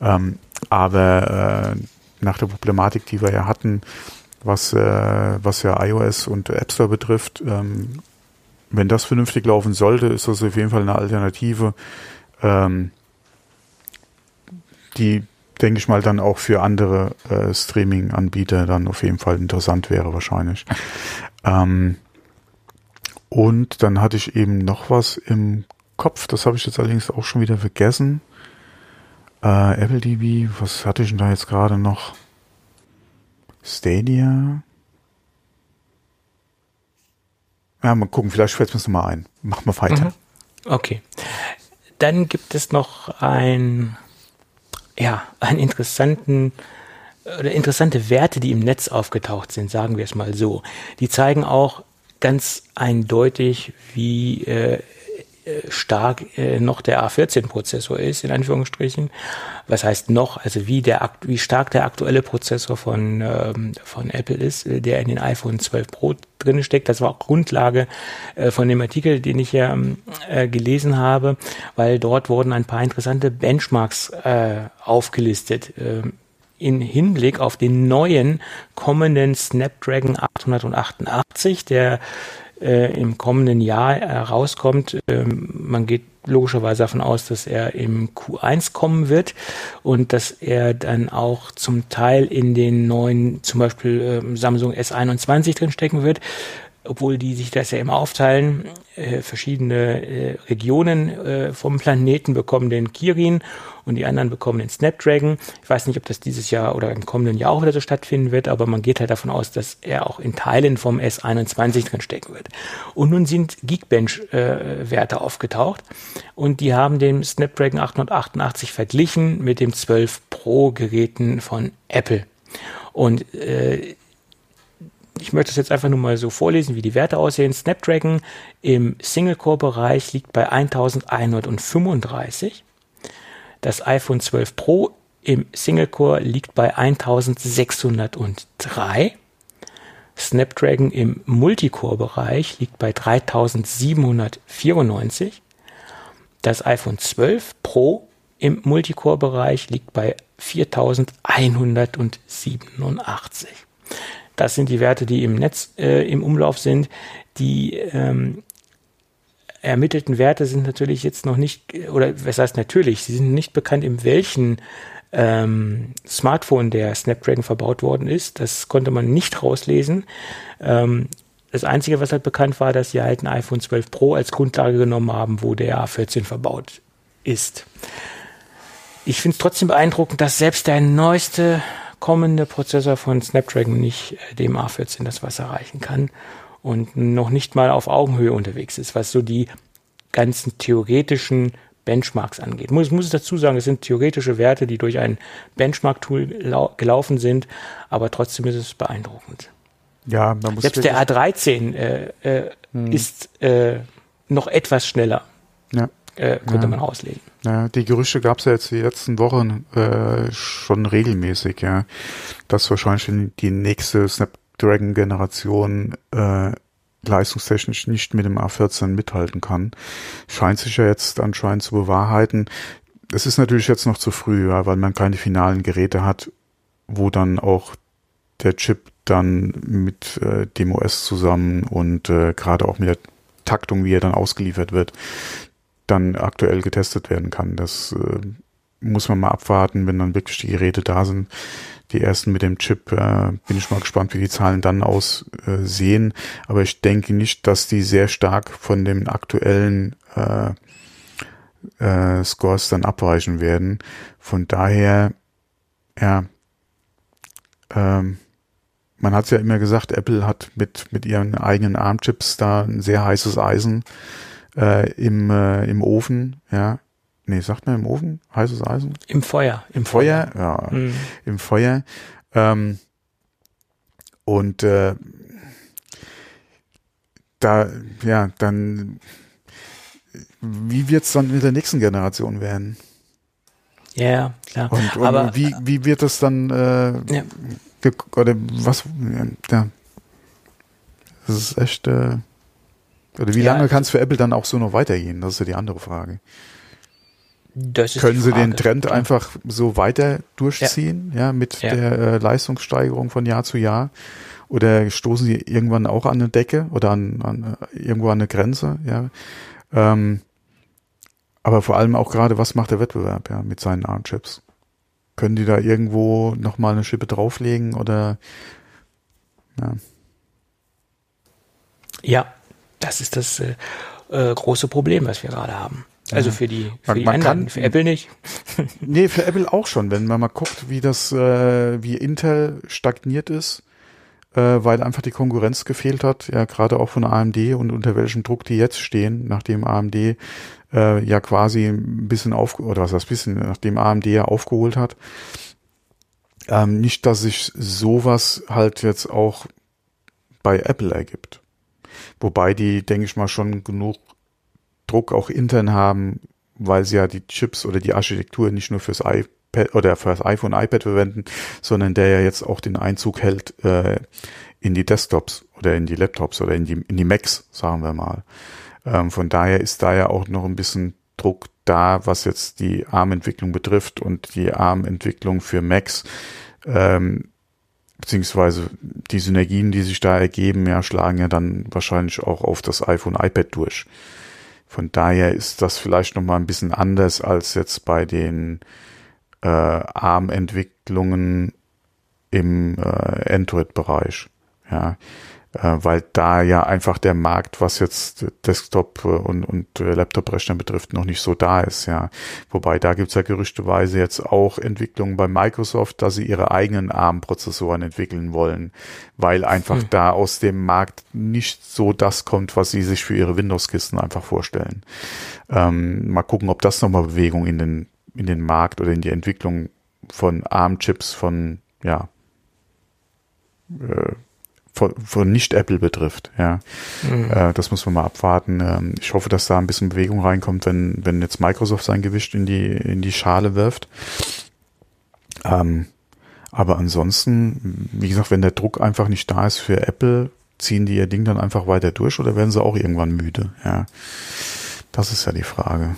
Ähm, aber äh, nach der Problematik, die wir ja hatten, was, äh, was ja iOS und App Store betrifft, ähm, wenn das vernünftig laufen sollte, ist das auf jeden Fall eine Alternative, ähm, die, denke ich mal, dann auch für andere äh, Streaming-Anbieter dann auf jeden Fall interessant wäre wahrscheinlich. Ähm, und dann hatte ich eben noch was im Kopf, das habe ich jetzt allerdings auch schon wieder vergessen. Äh, Apple TV, was hatte ich denn da jetzt gerade noch? Stadia. Ja, mal gucken, vielleicht fällt es mir nochmal ein. Machen wir weiter. Mhm. Okay. Dann gibt es noch ein, ja, einen interessanten oder interessante Werte, die im Netz aufgetaucht sind, sagen wir es mal so. Die zeigen auch ganz eindeutig, wie äh, stark äh, noch der A14-Prozessor ist, in Anführungsstrichen. Was heißt noch, also wie, der, wie stark der aktuelle Prozessor von, ähm, von Apple ist, äh, der in den iPhone 12 Pro drin steckt. Das war auch Grundlage äh, von dem Artikel, den ich ja äh, gelesen habe, weil dort wurden ein paar interessante Benchmarks äh, aufgelistet. Äh, in Hinblick auf den neuen kommenden Snapdragon 888, der äh, im kommenden Jahr äh, rauskommt. Ähm, man geht logischerweise davon aus, dass er im Q1 kommen wird und dass er dann auch zum Teil in den neuen, zum Beispiel äh, Samsung S21 drinstecken wird obwohl die sich das ja immer aufteilen, äh, verschiedene äh, Regionen äh, vom Planeten bekommen den Kirin und die anderen bekommen den Snapdragon. Ich weiß nicht, ob das dieses Jahr oder im kommenden Jahr auch wieder so stattfinden wird, aber man geht halt davon aus, dass er auch in Teilen vom S21 drin stecken wird. Und nun sind Geekbench-Werte äh, aufgetaucht und die haben den Snapdragon 888 verglichen mit dem 12 Pro Geräten von Apple. Und äh, ich möchte es jetzt einfach nur mal so vorlesen, wie die Werte aussehen. Snapdragon im Single-Core-Bereich liegt bei 1135. Das iPhone 12 Pro im Single-Core liegt bei 1603. Snapdragon im Multicore-Bereich liegt bei 3794. Das iPhone 12 Pro im Multicore-Bereich liegt bei 4187. Das sind die Werte, die im Netz äh, im Umlauf sind. Die ähm, ermittelten Werte sind natürlich jetzt noch nicht, oder was heißt natürlich, sie sind nicht bekannt, in welchen ähm, Smartphone der Snapdragon verbaut worden ist. Das konnte man nicht rauslesen. Ähm, das Einzige, was halt bekannt war, dass sie halt ein iPhone 12 Pro als Grundlage genommen haben, wo der A14 verbaut ist. Ich finde es trotzdem beeindruckend, dass selbst der neueste kommende Prozessor von Snapdragon nicht äh, dem A14 das Wasser reichen kann und noch nicht mal auf Augenhöhe unterwegs ist, was so die ganzen theoretischen Benchmarks angeht. Muss, muss dazu sagen, es sind theoretische Werte, die durch ein Benchmark-Tool gelaufen sind, aber trotzdem ist es beeindruckend. Ja, man muss Selbst der A13 äh, äh, hm. ist äh, noch etwas schneller. Ja. Äh, könnte ja. man auslegen. Ja, die Gerüchte gab es ja jetzt die letzten Wochen äh, schon regelmäßig, ja, dass wahrscheinlich die nächste Snapdragon-Generation äh, leistungstechnisch nicht mit dem A14 mithalten kann. Scheint sich ja jetzt anscheinend zu bewahrheiten. Es ist natürlich jetzt noch zu früh, ja, weil man keine finalen Geräte hat, wo dann auch der Chip dann mit äh, dem OS zusammen und äh, gerade auch mit der Taktung, wie er dann ausgeliefert wird, dann aktuell getestet werden kann. Das äh, muss man mal abwarten, wenn dann wirklich die Geräte da sind. Die ersten mit dem Chip, äh, bin ich mal gespannt, wie die Zahlen dann aussehen. Aber ich denke nicht, dass die sehr stark von den aktuellen äh, äh, Scores dann abweichen werden. Von daher, ja, ähm, man hat ja immer gesagt, Apple hat mit, mit ihren eigenen ARM-Chips da ein sehr heißes Eisen äh, im, äh, im Ofen, ja. Nee, sagt man im Ofen? Heißes Eisen? Im Feuer. Im Feuer, Feuer. ja. Mhm. Im Feuer. Ähm, und äh, da, ja, dann, wie wird's dann mit der nächsten Generation werden? Ja, klar. Und, und Aber, wie, wie wird das dann, äh, ja. oder was, ja, das ist echt, äh, oder wie ja, lange kann es für Apple dann auch so noch weitergehen? Das ist ja die andere Frage. Können Sie den Trend ja. einfach so weiter durchziehen, ja, ja mit der äh, Leistungssteigerung von Jahr zu Jahr? Oder stoßen Sie irgendwann auch an eine Decke oder an, an äh, irgendwo an eine Grenze, ja? Ähm, aber vor allem auch gerade, was macht der Wettbewerb, ja, mit seinen ARM-Chips? Können die da irgendwo nochmal eine Schippe drauflegen oder, ja? Ja, das ist das äh, äh, große Problem, was wir gerade haben. Also für die, für man, die man anderen, kann, für Apple nicht. nee, für Apple auch schon, wenn man mal guckt, wie das, äh, wie Intel stagniert ist, äh, weil einfach die Konkurrenz gefehlt hat, ja gerade auch von AMD und unter welchem Druck die jetzt stehen, nachdem AMD äh, ja quasi ein bisschen auf oder was heißt bisschen, nachdem AMD ja aufgeholt hat. Ähm, nicht, dass sich sowas halt jetzt auch bei Apple ergibt. Wobei die, denke ich mal, schon genug Druck auch intern haben, weil sie ja die Chips oder die Architektur nicht nur fürs iPad oder fürs iPhone, iPad verwenden, sondern der ja jetzt auch den Einzug hält äh, in die Desktops oder in die Laptops oder in die, in die Macs, sagen wir mal. Ähm, von daher ist da ja auch noch ein bisschen Druck da, was jetzt die ARM-Entwicklung betrifft und die ARM-Entwicklung für Macs, ähm, beziehungsweise die Synergien, die sich da ergeben, ja, schlagen ja dann wahrscheinlich auch auf das iPhone, iPad durch. Von daher ist das vielleicht nochmal ein bisschen anders als jetzt bei den äh, ARM-Entwicklungen im äh, Android-Bereich. Ja, weil da ja einfach der Markt, was jetzt Desktop und, und Laptop-Rechner betrifft, noch nicht so da ist, ja. Wobei da gibt's ja gerüchteweise jetzt auch Entwicklungen bei Microsoft, dass sie ihre eigenen ARM-Prozessoren entwickeln wollen, weil einfach hm. da aus dem Markt nicht so das kommt, was sie sich für ihre Windows-Kisten einfach vorstellen. Ähm, mal gucken, ob das nochmal Bewegung in den, in den Markt oder in die Entwicklung von ARM-Chips von, ja, äh, von, von Nicht-Apple betrifft. Ja, mhm. äh, das muss man mal abwarten. Ähm, ich hoffe, dass da ein bisschen Bewegung reinkommt, wenn wenn jetzt Microsoft sein Gewicht in die in die Schale wirft. Ähm, aber ansonsten, wie gesagt, wenn der Druck einfach nicht da ist für Apple, ziehen die ihr Ding dann einfach weiter durch oder werden sie auch irgendwann müde? Ja, das ist ja die Frage.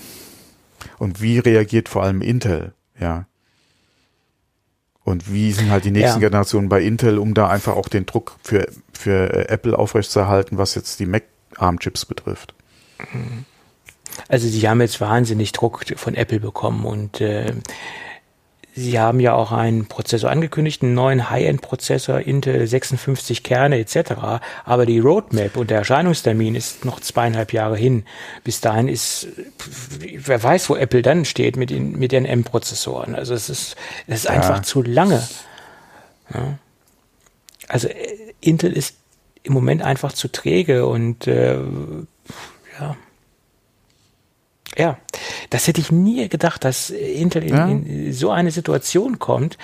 Und wie reagiert vor allem Intel? Ja, und wie sind halt die nächsten ja. Generationen bei Intel, um da einfach auch den Druck für, für äh, Apple aufrechtzuerhalten, was jetzt die Mac-ARM-Chips betrifft? Also sie haben jetzt wahnsinnig Druck von Apple bekommen und äh, Sie haben ja auch einen Prozessor angekündigt, einen neuen High-End-Prozessor, Intel 56 Kerne etc. Aber die Roadmap und der Erscheinungstermin ist noch zweieinhalb Jahre hin. Bis dahin ist, wer weiß, wo Apple dann steht mit den, mit den M-Prozessoren. Also es ist, es ist ja. einfach zu lange. Ja. Also äh, Intel ist im Moment einfach zu träge und äh, ja ja, das hätte ich nie gedacht, dass Intel in, ja. in so eine Situation kommt,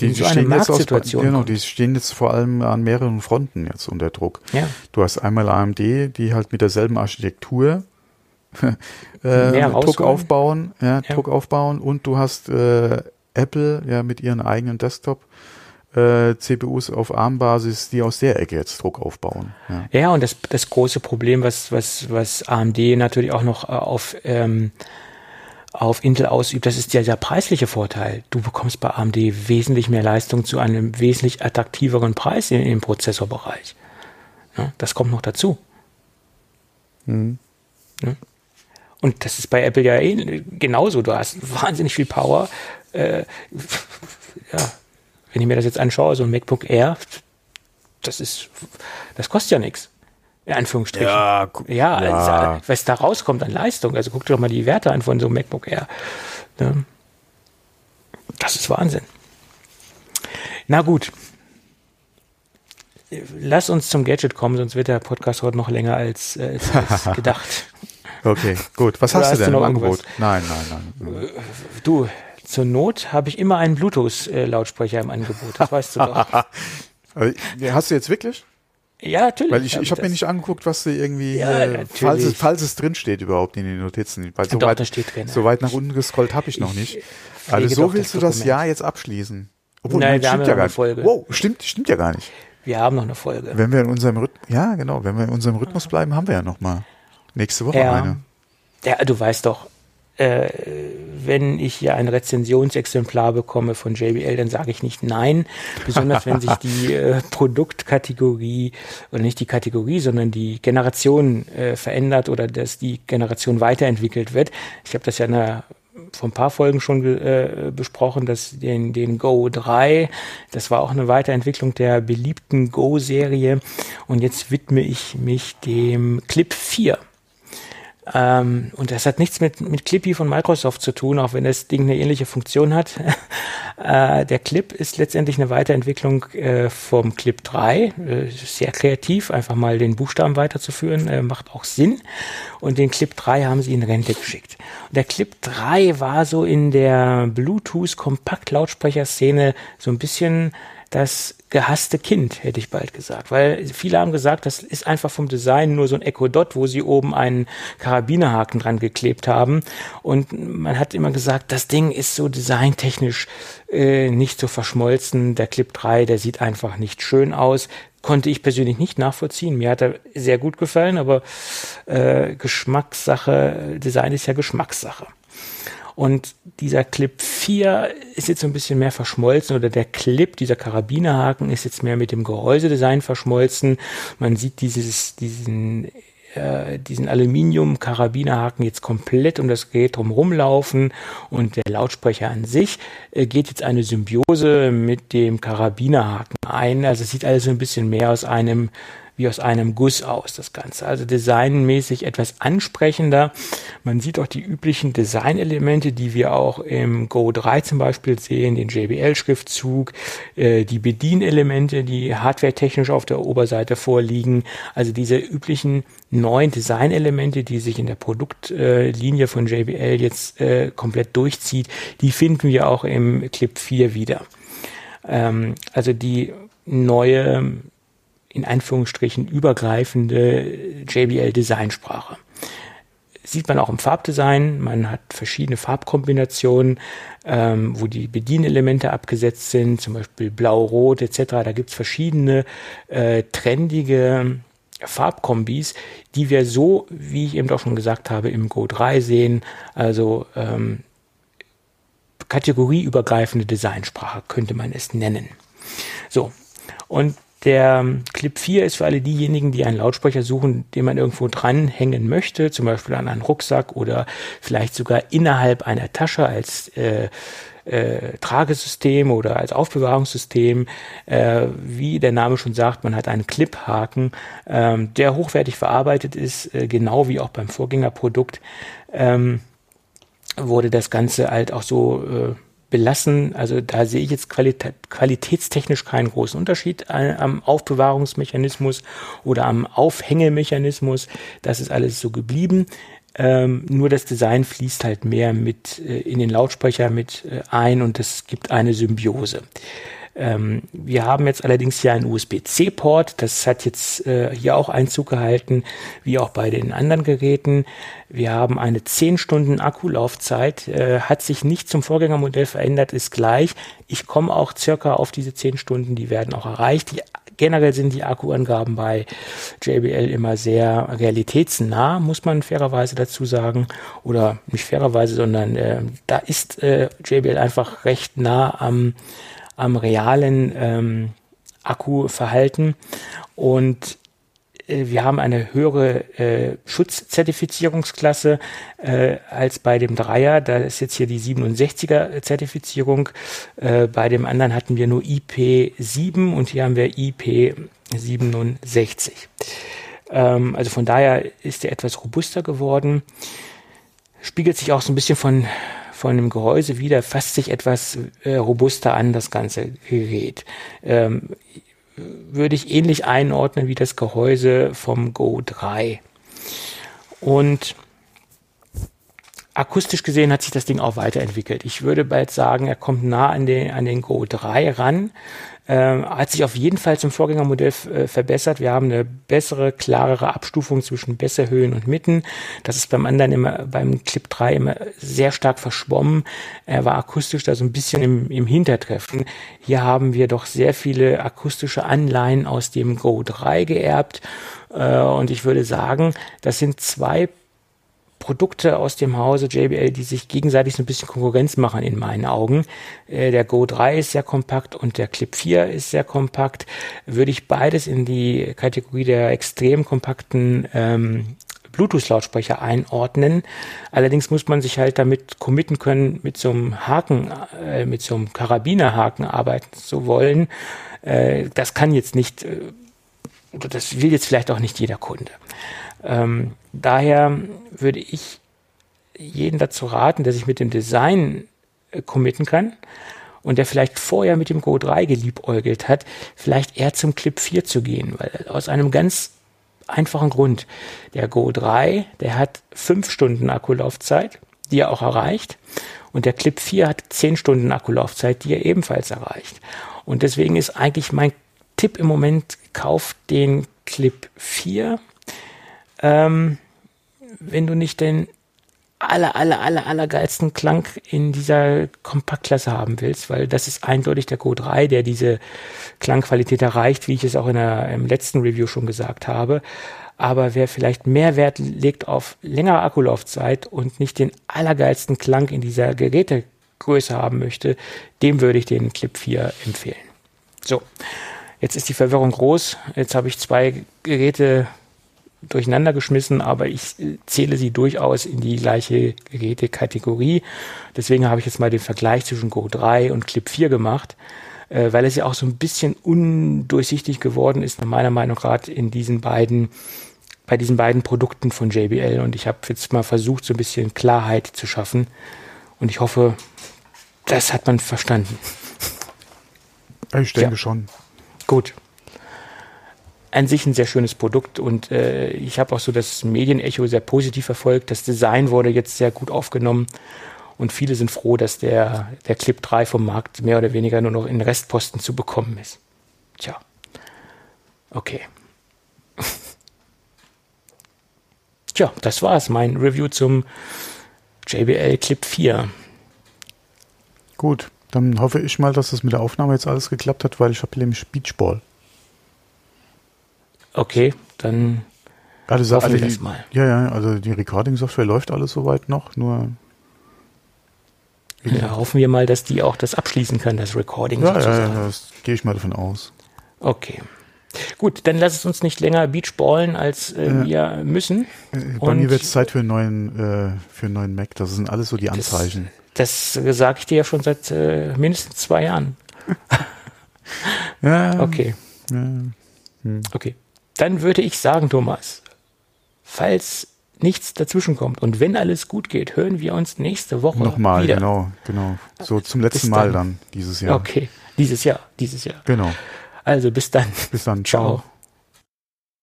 die in so eine Marktsituation aus, Genau, kommt. die stehen jetzt vor allem an mehreren Fronten jetzt unter Druck. Ja. Du hast einmal AMD, die halt mit derselben Architektur äh, Druck aufbauen, ja, ja, Druck aufbauen und du hast äh, Apple ja mit ihren eigenen Desktop äh, CPUs auf ARM-Basis, die aus der Ecke jetzt Druck aufbauen. Ja, ja und das, das große Problem, was, was, was AMD natürlich auch noch äh, auf, ähm, auf Intel ausübt, das ist ja der preisliche Vorteil. Du bekommst bei AMD wesentlich mehr Leistung zu einem wesentlich attraktiveren Preis im, im Prozessorbereich. Ja, das kommt noch dazu. Mhm. Ja. Und das ist bei Apple ja eh genauso. Du hast wahnsinnig viel Power. Äh, ja, wenn ich mir das jetzt anschaue, so ein MacBook Air, das ist, das kostet ja nichts. In Anführungsstrichen. Ja, ja, ja. Also, was da rauskommt an Leistung. Also guck dir doch mal die Werte an von so einem MacBook Air. Ne? Das ist Wahnsinn. Na gut. lass uns zum Gadget kommen, sonst wird der Podcast heute noch länger als, äh, als gedacht. Okay, gut. Was hast, hast, du denn im Angebot? Nein, nein, nein. Du, zur Not habe ich immer einen Bluetooth-Lautsprecher im Angebot. Das weißt du doch. hast du jetzt wirklich? Ja, natürlich. Weil ich, ich habe mir nicht angeguckt, was du irgendwie, ja, äh, falls, es, falls es drin steht überhaupt in den Notizen. Weil so, Doch, weit, steht drin. so weit nach unten gescrollt habe ich noch nicht. Also so willst das du das Jahr jetzt abschließen. Obwohl, Nein, wir stimmt haben ja gar nicht. Folge. Wow, stimmt, stimmt ja gar nicht. Wir haben noch eine Folge. Wenn wir in unserem Rhythmus, ja genau, wenn wir in unserem Rhythmus bleiben, haben wir ja noch mal nächste Woche ja. eine. Ja, du weißt doch, äh, wenn ich hier ein Rezensionsexemplar bekomme von JBL, dann sage ich nicht nein, besonders wenn sich die äh, Produktkategorie oder nicht die Kategorie, sondern die Generation äh, verändert oder dass die Generation weiterentwickelt wird. Ich habe das ja in einer vor ein paar Folgen schon äh, besprochen, dass den, den Go 3, das war auch eine Weiterentwicklung der beliebten Go-Serie und jetzt widme ich mich dem Clip 4. Ähm, und das hat nichts mit, mit Clippy von Microsoft zu tun, auch wenn das Ding eine ähnliche Funktion hat. äh, der Clip ist letztendlich eine Weiterentwicklung äh, vom Clip 3. Äh, sehr kreativ, einfach mal den Buchstaben weiterzuführen, äh, macht auch Sinn. Und den Clip 3 haben sie in Rente geschickt. Und der Clip 3 war so in der Bluetooth-Kompakt-Lautsprecher-Szene so ein bisschen das gehasste Kind, hätte ich bald gesagt. Weil viele haben gesagt, das ist einfach vom Design nur so ein Echo Dot, wo sie oben einen Karabinerhaken dran geklebt haben. Und man hat immer gesagt, das Ding ist so designtechnisch äh, nicht so verschmolzen. Der Clip 3, der sieht einfach nicht schön aus. Konnte ich persönlich nicht nachvollziehen. Mir hat er sehr gut gefallen, aber äh, Geschmackssache, Design ist ja Geschmackssache. Und dieser Clip 4 ist jetzt so ein bisschen mehr verschmolzen oder der Clip, dieser Karabinerhaken ist jetzt mehr mit dem Gehäusedesign verschmolzen. Man sieht dieses, diesen äh, diesen Aluminium-Karabinerhaken jetzt komplett um das Gerät drumherum laufen und der Lautsprecher an sich äh, geht jetzt eine Symbiose mit dem Karabinerhaken ein. Also es sieht alles so ein bisschen mehr aus einem wie aus einem Guss aus, das Ganze. Also designmäßig etwas ansprechender. Man sieht auch die üblichen Designelemente, die wir auch im Go 3 zum Beispiel sehen, den JBL-Schriftzug, äh, die Bedienelemente, die hardwaretechnisch auf der Oberseite vorliegen. Also diese üblichen neuen Designelemente, die sich in der Produktlinie von JBL jetzt äh, komplett durchzieht, die finden wir auch im Clip 4 wieder. Ähm, also die neue in Anführungsstrichen übergreifende JBL-Designsprache. Sieht man auch im Farbdesign. Man hat verschiedene Farbkombinationen, ähm, wo die Bedienelemente abgesetzt sind, zum Beispiel blau, rot etc. Da gibt's verschiedene äh, trendige Farbkombis, die wir so, wie ich eben doch schon gesagt habe, im Go 3 sehen. Also ähm, kategorieübergreifende Designsprache könnte man es nennen. So, und der Clip 4 ist für alle diejenigen, die einen Lautsprecher suchen, den man irgendwo dranhängen möchte, zum Beispiel an einen Rucksack oder vielleicht sogar innerhalb einer Tasche als äh, äh, Tragesystem oder als Aufbewahrungssystem. Äh, wie der Name schon sagt, man hat einen Cliphaken, ähm, der hochwertig verarbeitet ist, äh, genau wie auch beim Vorgängerprodukt. Ähm, wurde das Ganze halt auch so äh, belassen. Also da sehe ich jetzt qualitä qualitätstechnisch keinen großen Unterschied am Aufbewahrungsmechanismus oder am Aufhängemechanismus. Das ist alles so geblieben. Ähm, nur das Design fließt halt mehr mit äh, in den Lautsprecher mit äh, ein und es gibt eine Symbiose. Ähm, wir haben jetzt allerdings hier einen USB-C-Port. Das hat jetzt äh, hier auch Einzug gehalten, wie auch bei den anderen Geräten. Wir haben eine 10 Stunden Akkulaufzeit, äh, hat sich nicht zum Vorgängermodell verändert, ist gleich. Ich komme auch circa auf diese 10 Stunden, die werden auch erreicht. Die, generell sind die Akkuangaben bei JBL immer sehr realitätsnah, muss man fairerweise dazu sagen. Oder nicht fairerweise, sondern äh, da ist äh, JBL einfach recht nah am am realen ähm, Akkuverhalten und äh, wir haben eine höhere äh, Schutzzertifizierungsklasse äh, als bei dem Dreier. Da ist jetzt hier die 67er Zertifizierung. Äh, bei dem anderen hatten wir nur IP7 und hier haben wir IP67. Ähm, also von daher ist er etwas robuster geworden. Spiegelt sich auch so ein bisschen von von dem Gehäuse wieder, fasst sich etwas äh, robuster an, das ganze Gerät. Ähm, würde ich ähnlich einordnen wie das Gehäuse vom Go 3. Und akustisch gesehen hat sich das Ding auch weiterentwickelt. Ich würde bald sagen, er kommt nah an den, an den Go 3 ran. Ähm, hat sich auf jeden Fall zum Vorgängermodell äh, verbessert. Wir haben eine bessere, klarere Abstufung zwischen Besserhöhen und Mitten. Das ist beim anderen immer, beim Clip 3 immer sehr stark verschwommen. Er war akustisch da so ein bisschen im, im Hintertreffen. Hier haben wir doch sehr viele akustische Anleihen aus dem Go 3 geerbt. Äh, und ich würde sagen, das sind zwei Produkte aus dem Hause JBL, die sich gegenseitig so ein bisschen Konkurrenz machen in meinen Augen. Äh, der Go 3 ist sehr kompakt und der Clip 4 ist sehr kompakt. Würde ich beides in die Kategorie der extrem kompakten ähm, Bluetooth-Lautsprecher einordnen. Allerdings muss man sich halt damit committen können, mit so einem Haken, äh, mit so einem Karabinerhaken arbeiten zu wollen. Äh, das kann jetzt nicht, äh, das will jetzt vielleicht auch nicht jeder Kunde. Ähm, daher würde ich jeden dazu raten, der sich mit dem Design äh, committen kann und der vielleicht vorher mit dem Go 3 geliebäugelt hat, vielleicht eher zum Clip 4 zu gehen, weil aus einem ganz einfachen Grund. Der Go 3, der hat 5 Stunden Akkulaufzeit, die er auch erreicht. Und der Clip 4 hat 10 Stunden Akkulaufzeit, die er ebenfalls erreicht. Und deswegen ist eigentlich mein Tipp im Moment, kauft den Clip 4 ähm, wenn du nicht den aller, aller, aller, aller geilsten Klang in dieser Kompaktklasse haben willst, weil das ist eindeutig der Go 3, der diese Klangqualität erreicht, wie ich es auch in der, im letzten Review schon gesagt habe. Aber wer vielleicht mehr Wert legt auf längere Akkulaufzeit und nicht den allergeilsten Klang in dieser Gerätegröße haben möchte, dem würde ich den Clip 4 empfehlen. So, jetzt ist die Verwirrung groß. Jetzt habe ich zwei Geräte durcheinander geschmissen, aber ich äh, zähle sie durchaus in die gleiche Gerätekategorie. Deswegen habe ich jetzt mal den Vergleich zwischen Go 3 und Clip 4 gemacht, äh, weil es ja auch so ein bisschen undurchsichtig geworden ist, nach meiner Meinung gerade in diesen beiden, bei diesen beiden Produkten von JBL. Und ich habe jetzt mal versucht, so ein bisschen Klarheit zu schaffen. Und ich hoffe, das hat man verstanden. Ich denke ja. schon. Gut an sich ein sehr schönes Produkt und äh, ich habe auch so das Medienecho sehr positiv verfolgt. Das Design wurde jetzt sehr gut aufgenommen und viele sind froh, dass der, der Clip 3 vom Markt mehr oder weniger nur noch in Restposten zu bekommen ist. Tja. Okay. Tja, das war's. Mein Review zum JBL Clip 4. Gut, dann hoffe ich mal, dass das mit der Aufnahme jetzt alles geklappt hat, weil ich habe nämlich Beachball. Okay, dann also, hoffen also wir das mal. Ja, ja, also die Recording-Software läuft alles soweit noch, nur ja, hoffen wir mal, dass die auch das abschließen kann, das Recording. Ja, sozusagen. ja, ja, das gehe ich mal davon aus. Okay. Gut, dann lass es uns nicht länger Beachballen, als äh, äh, wir müssen. Äh, bei Und mir wird es Zeit für einen neuen, äh, für einen neuen Mac. Das sind alles so die Anzeichen. Das, das sage ich dir ja schon seit äh, mindestens zwei Jahren. ja. Okay. Ja. Hm. Okay dann würde ich sagen, Thomas, falls nichts dazwischenkommt und wenn alles gut geht, hören wir uns nächste Woche Nochmal, wieder. genau, genau. So zum letzten Mal dann dieses Jahr. Okay, dieses Jahr, dieses Jahr. Genau. Also bis dann. Bis dann. Ciao. Ciao.